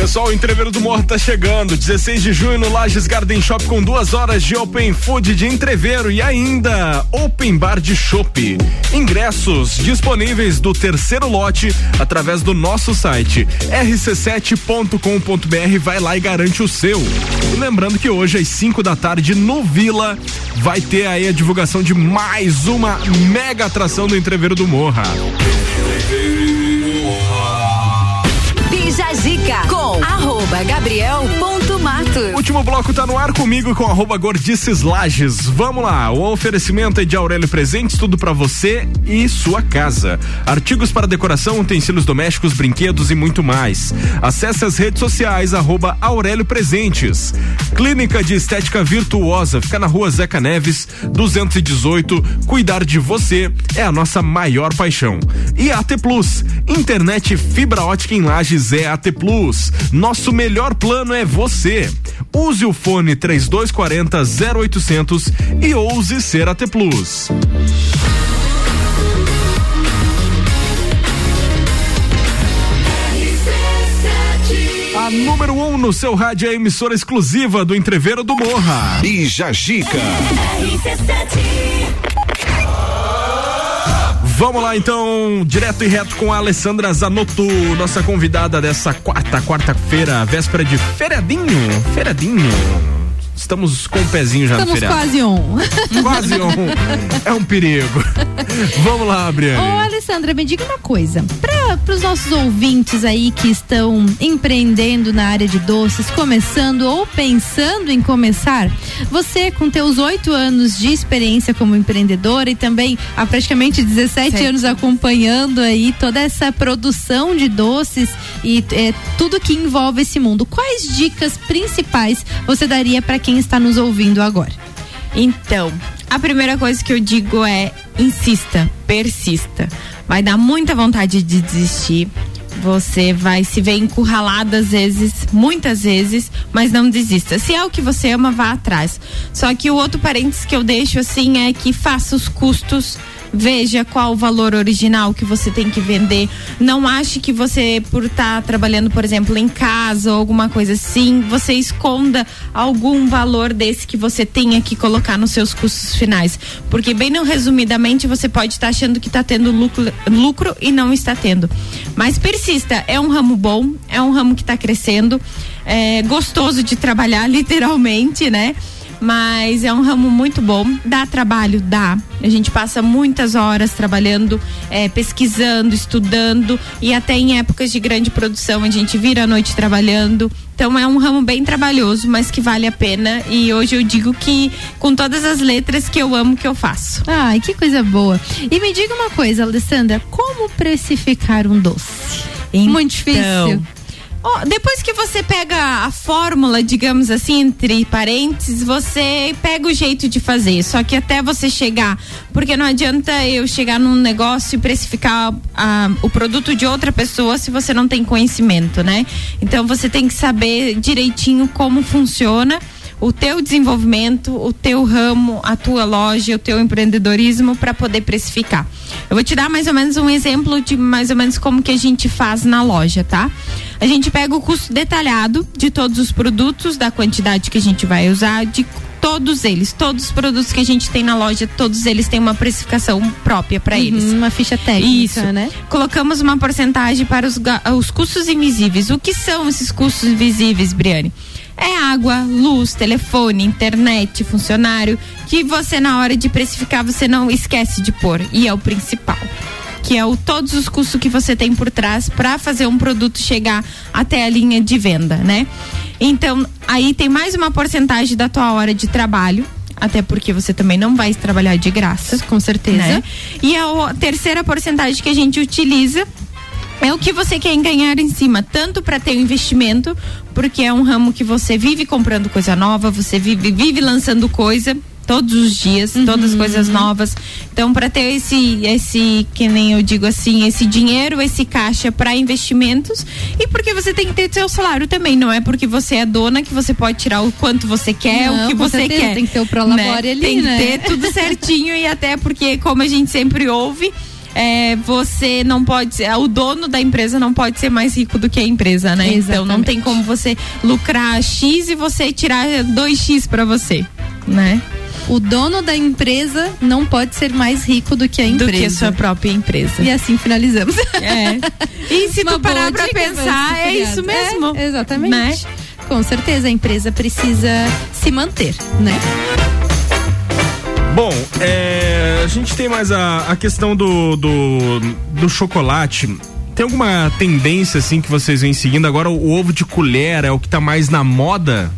Pessoal, o Entreveiro do Morro tá chegando. 16 de junho no Lages Garden Shop com duas horas de Open Food de Entreveiro e ainda Open Bar de Chopp. Ingressos disponíveis do terceiro lote através do nosso site rc7.com.br. Vai lá e garante o seu. E lembrando que hoje às 5 da tarde no Vila vai ter aí a divulgação de mais uma mega atração do Entreveiro do Morra. Bija Zica com arroba Gabriel Último bloco tá no ar comigo com arroba Gordices Lages. Vamos lá, o oferecimento é de Aurélio Presentes, tudo pra você e sua casa. Artigos para decoração, utensílios domésticos, brinquedos e muito mais. Acesse as redes sociais, arroba Aurélio Presentes. Clínica de Estética Virtuosa, fica na rua Zeca Neves, 218. Cuidar de você é a nossa maior paixão. E AT Plus, internet fibra ótica em Lages é AT Plus. Nosso melhor plano é você. Use o fone 3240 0800 e ouse ser AT Plus. A número 1 um no seu rádio é a emissora exclusiva do Entreveiro do Morra. Bija Gica. Vamos lá então, direto e reto com a Alessandra Zanotto, nossa convidada dessa quarta, quarta-feira, véspera de feriadinho, feriadinho. Estamos com o pezinho já Estamos no feriado. quase on. Quase on. É um perigo. Vamos lá, Ô, Briane. Alessandra, me diga uma coisa. Para os nossos ouvintes aí que estão empreendendo na área de doces, começando ou pensando em começar, você com teus oito anos de experiência como empreendedora e também há praticamente 17 Sete. anos acompanhando aí toda essa produção de doces e é, tudo que envolve esse mundo, quais dicas principais você daria para quem está nos ouvindo agora? Então, a primeira coisa que eu digo é insista, persista. Vai dar muita vontade de desistir. Você vai se ver encurralado às vezes, muitas vezes, mas não desista. Se é o que você ama, vá atrás. Só que o outro parênteses que eu deixo assim é que faça os custos. Veja qual o valor original que você tem que vender. Não ache que você, por estar trabalhando, por exemplo, em casa ou alguma coisa assim, você esconda algum valor desse que você tenha que colocar nos seus custos finais. Porque, bem não resumidamente, você pode estar achando que está tendo lucro, lucro e não está tendo. Mas persista, é um ramo bom, é um ramo que está crescendo, é gostoso de trabalhar, literalmente, né? Mas é um ramo muito bom. Dá trabalho? Dá. A gente passa muitas horas trabalhando, é, pesquisando, estudando e até em épocas de grande produção a gente vira a noite trabalhando. Então é um ramo bem trabalhoso, mas que vale a pena. E hoje eu digo que com todas as letras que eu amo que eu faço. Ai, que coisa boa. E me diga uma coisa, Alessandra, como precificar um doce? Muito difícil. Ó, depois que você pega a fórmula, digamos assim, entre parênteses, você pega o jeito de fazer. Só que até você chegar, porque não adianta eu chegar num negócio e precificar ah, o produto de outra pessoa se você não tem conhecimento, né? Então você tem que saber direitinho como funciona o teu desenvolvimento, o teu ramo, a tua loja, o teu empreendedorismo para poder precificar. Eu vou te dar mais ou menos um exemplo de mais ou menos como que a gente faz na loja, tá? A gente pega o custo detalhado de todos os produtos, da quantidade que a gente vai usar, de todos eles, todos os produtos que a gente tem na loja, todos eles têm uma precificação própria para Uhum, eles. Uma ficha técnica, Isso. né? Colocamos uma porcentagem para os, os custos invisíveis. O que são esses custos invisíveis, Briane? É água, luz, telefone, internet, funcionário, que você na hora de precificar você não esquece de pôr e é o principal. Que é o todos os custos que você tem por trás para fazer um produto chegar até a linha de venda, né? Então, aí tem mais uma porcentagem da tua hora de trabalho, até porque você também não vai trabalhar de graça. Com certeza. né? E a terceira porcentagem que a gente utiliza é o que você quer ganhar em cima, tanto para ter o investimento, porque é um ramo que você vive comprando coisa nova, você vive, vive lançando coisa todos os dias, todas as coisas novas. Então, para ter esse esse que nem eu digo assim, esse dinheiro, esse caixa para investimentos e porque você tem que ter seu salário também, não é porque você é dona que você pode tirar o quanto você quer, Não, o que você certeza, quer. tem que ter o prolabore ali, Tem né? que ter tudo certinho e até porque como a gente sempre ouve, é, você não pode ser, o dono da empresa não pode ser mais rico do que a empresa, né? Então não tem como você lucrar X e você tirar 2X pra você, né? O dono da empresa não pode ser mais rico do que a Do empresa. que a sua própria empresa. E assim finalizamos. É. E se Uma tu parar pra pensar, é isso mesmo. É, exatamente. Né? Com certeza, a empresa precisa se manter, né? Bom, é, a gente tem mais a, a questão do, do, do chocolate. Tem alguma tendência assim que vocês vêm seguindo? Agora o ovo de colher é o que tá mais na moda?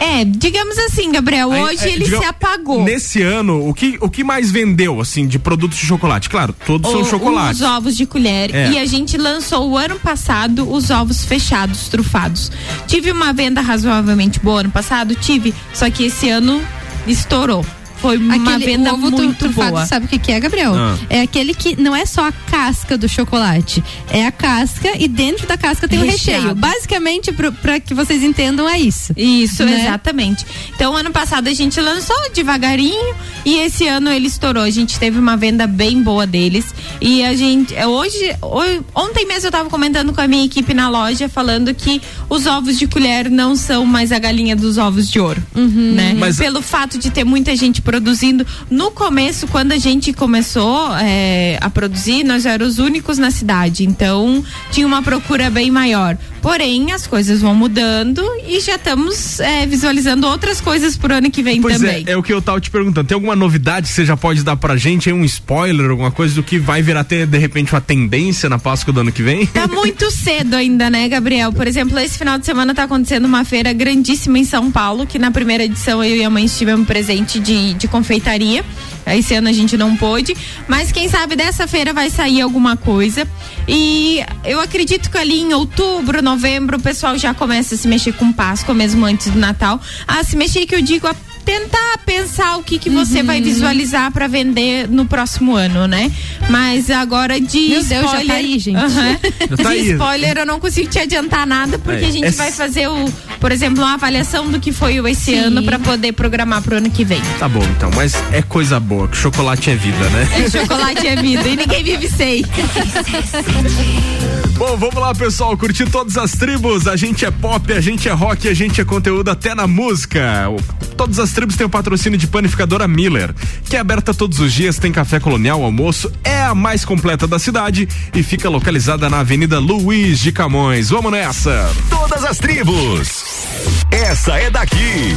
É, digamos assim, Gabriel, Aí, hoje é, ele digamos, se apagou. Nesse ano, o que, o que mais vendeu, assim, de produtos de chocolate? Claro, todos são O- chocolates. Os ovos de colher. É. E a gente lançou o ano passado os ovos fechados, trufados. Tive uma venda razoavelmente boa ano passado? Tive. Só que esse ano estourou. Foi uma Aquele venda ovo muito trufado, boa. sabe o que, que é, Gabriel? Ah. É aquele que não é só a casca do chocolate, é a casca e dentro da casca tem o Recheado. recheio. Basicamente, pra que vocês entendam, é isso. Isso, né? exatamente. Então, ano passado a gente lançou devagarinho e esse ano ele estourou. A gente teve uma venda bem boa deles. E a gente, é, hoje, ho- ontem mesmo eu tava comentando com a minha equipe na loja, falando que os ovos de colher não são mais a galinha dos ovos de ouro, né? Mas- Pelo fato de ter muita gente produzindo. No começo, quando a gente começou é, a produzir, nós éramos os únicos na cidade. Então, tinha uma procura bem maior. Porém, as coisas vão mudando e já estamos é, visualizando outras coisas pro ano que vem Pois também. é, é o que eu tava te perguntando. Tem alguma novidade que você já pode dar pra gente? Um spoiler, alguma coisa do que vai virar até, de repente, uma tendência na Páscoa do ano que vem? Tá muito cedo ainda, né, Gabriel? Por exemplo, esse final de semana tá acontecendo uma feira grandíssima em São Paulo, que na primeira edição eu e a mãe estivemos presente de, de confeitaria. Esse ano a gente não pôde, mas quem sabe dessa feira vai sair alguma coisa. E eu acredito que ali em outubro, novembro, o pessoal já começa a se mexer com Páscoa, mesmo antes do Natal. A se mexer que eu digo a tentar pensar o que que você vai visualizar para vender no próximo ano, né? Mas agora de Meu Deus, já tá spoiler, aí, gente. Já tá de aí. spoiler eu não consigo te adiantar nada porque É, a gente é vai fazer o, por exemplo, uma avaliação do que foi o esse ano para poder programar pro ano que vem. Tá bom, então, mas é coisa boa, que chocolate é vida, né? É, chocolate é vida e ninguém vive sem. Bom, vamos lá, pessoal, curtir todas as tribos. A gente é pop, a gente é rock, a gente é conteúdo até na música. Todas as tribos têm o patrocínio de panificadora Miller, que é aberta todos os dias, tem café colonial, almoço, é a mais completa da cidade e fica localizada na Avenida Luiz de Camões. Vamos nessa! Todas as tribos. Essa é daqui.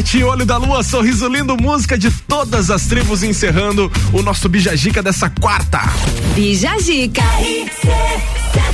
RC7, Olho da Lua, sorriso lindo, música de todas as tribos, encerrando o nosso Bijagica dessa quarta. Bijagica.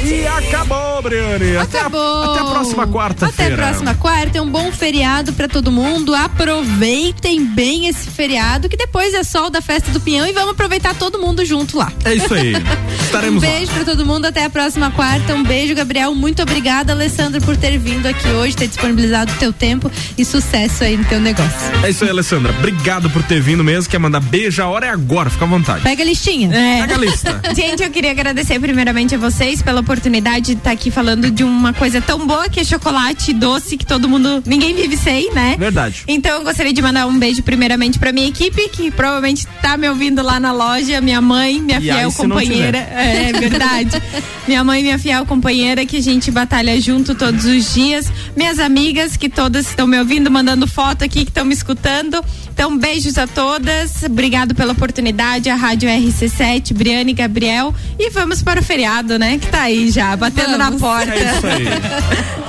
E acabou, Briane. Acabou. Até, até a próxima Até quarta-feira. a próxima quarta. É um bom feriado pra todo mundo. Aproveitem bem esse feriado, que depois é sol da festa do Pinhão e vamos aproveitar todo mundo junto lá. É isso aí. Estaremos um lá. beijo pra todo mundo. Até a próxima quarta. Um beijo, Gabriel. Muito obrigada, Alessandra, por ter vindo aqui hoje, ter disponibilizado o teu tempo e sucesso aí no teu negócio. É isso aí, Alessandra. Obrigado por ter vindo mesmo. Quer mandar beijo? A hora é agora, fica à vontade. Pega a listinha. Pega a lista. Gente, eu queria agradecer primeiramente a vocês pela oportunidade de estar aqui falando de uma coisa tão boa que é chocolate doce que todo mundo, ninguém vive sem, né? Verdade. Então eu gostaria de mandar um beijo primeiramente pra minha equipe, que provavelmente tá me ouvindo lá na loja, minha mãe, minha E fiel aí, companheira. tiver? É verdade. minha mãe, minha fiel companheira, que a gente batalha junto todos os dias. Minhas amigas, que todas estão me ouvindo, mandando foto aqui, que estão me escutando. Então, beijos a todas. Obrigado pela oportunidade. A Rádio RC7, Briane e Gabriel. E vamos para o feriado, né? Que tá aí já, batendo na porta. É isso aí.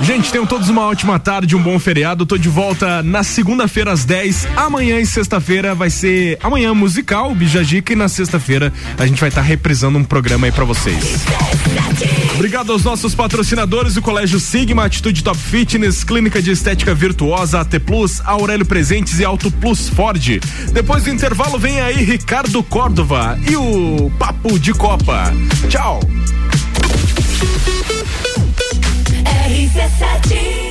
Gente, tenham todos uma ótima tarde, um bom feriado. Tô de volta na segunda-feira às 10. Amanhã e sexta-feira vai ser amanhã musical, Bijagica, e na sexta-feira a gente vai estar reprisando um programa aí pra vocês. Obrigado aos nossos patrocinadores, o Colégio Sigma, Atitude Top Fitness, Clínica de Estética Virtuosa, AT Plus, Aurélio Presentes e Auto Plus Ford. Depois do intervalo vem aí Ricardo Córdova e o Papo de Copa. Tchau. RC7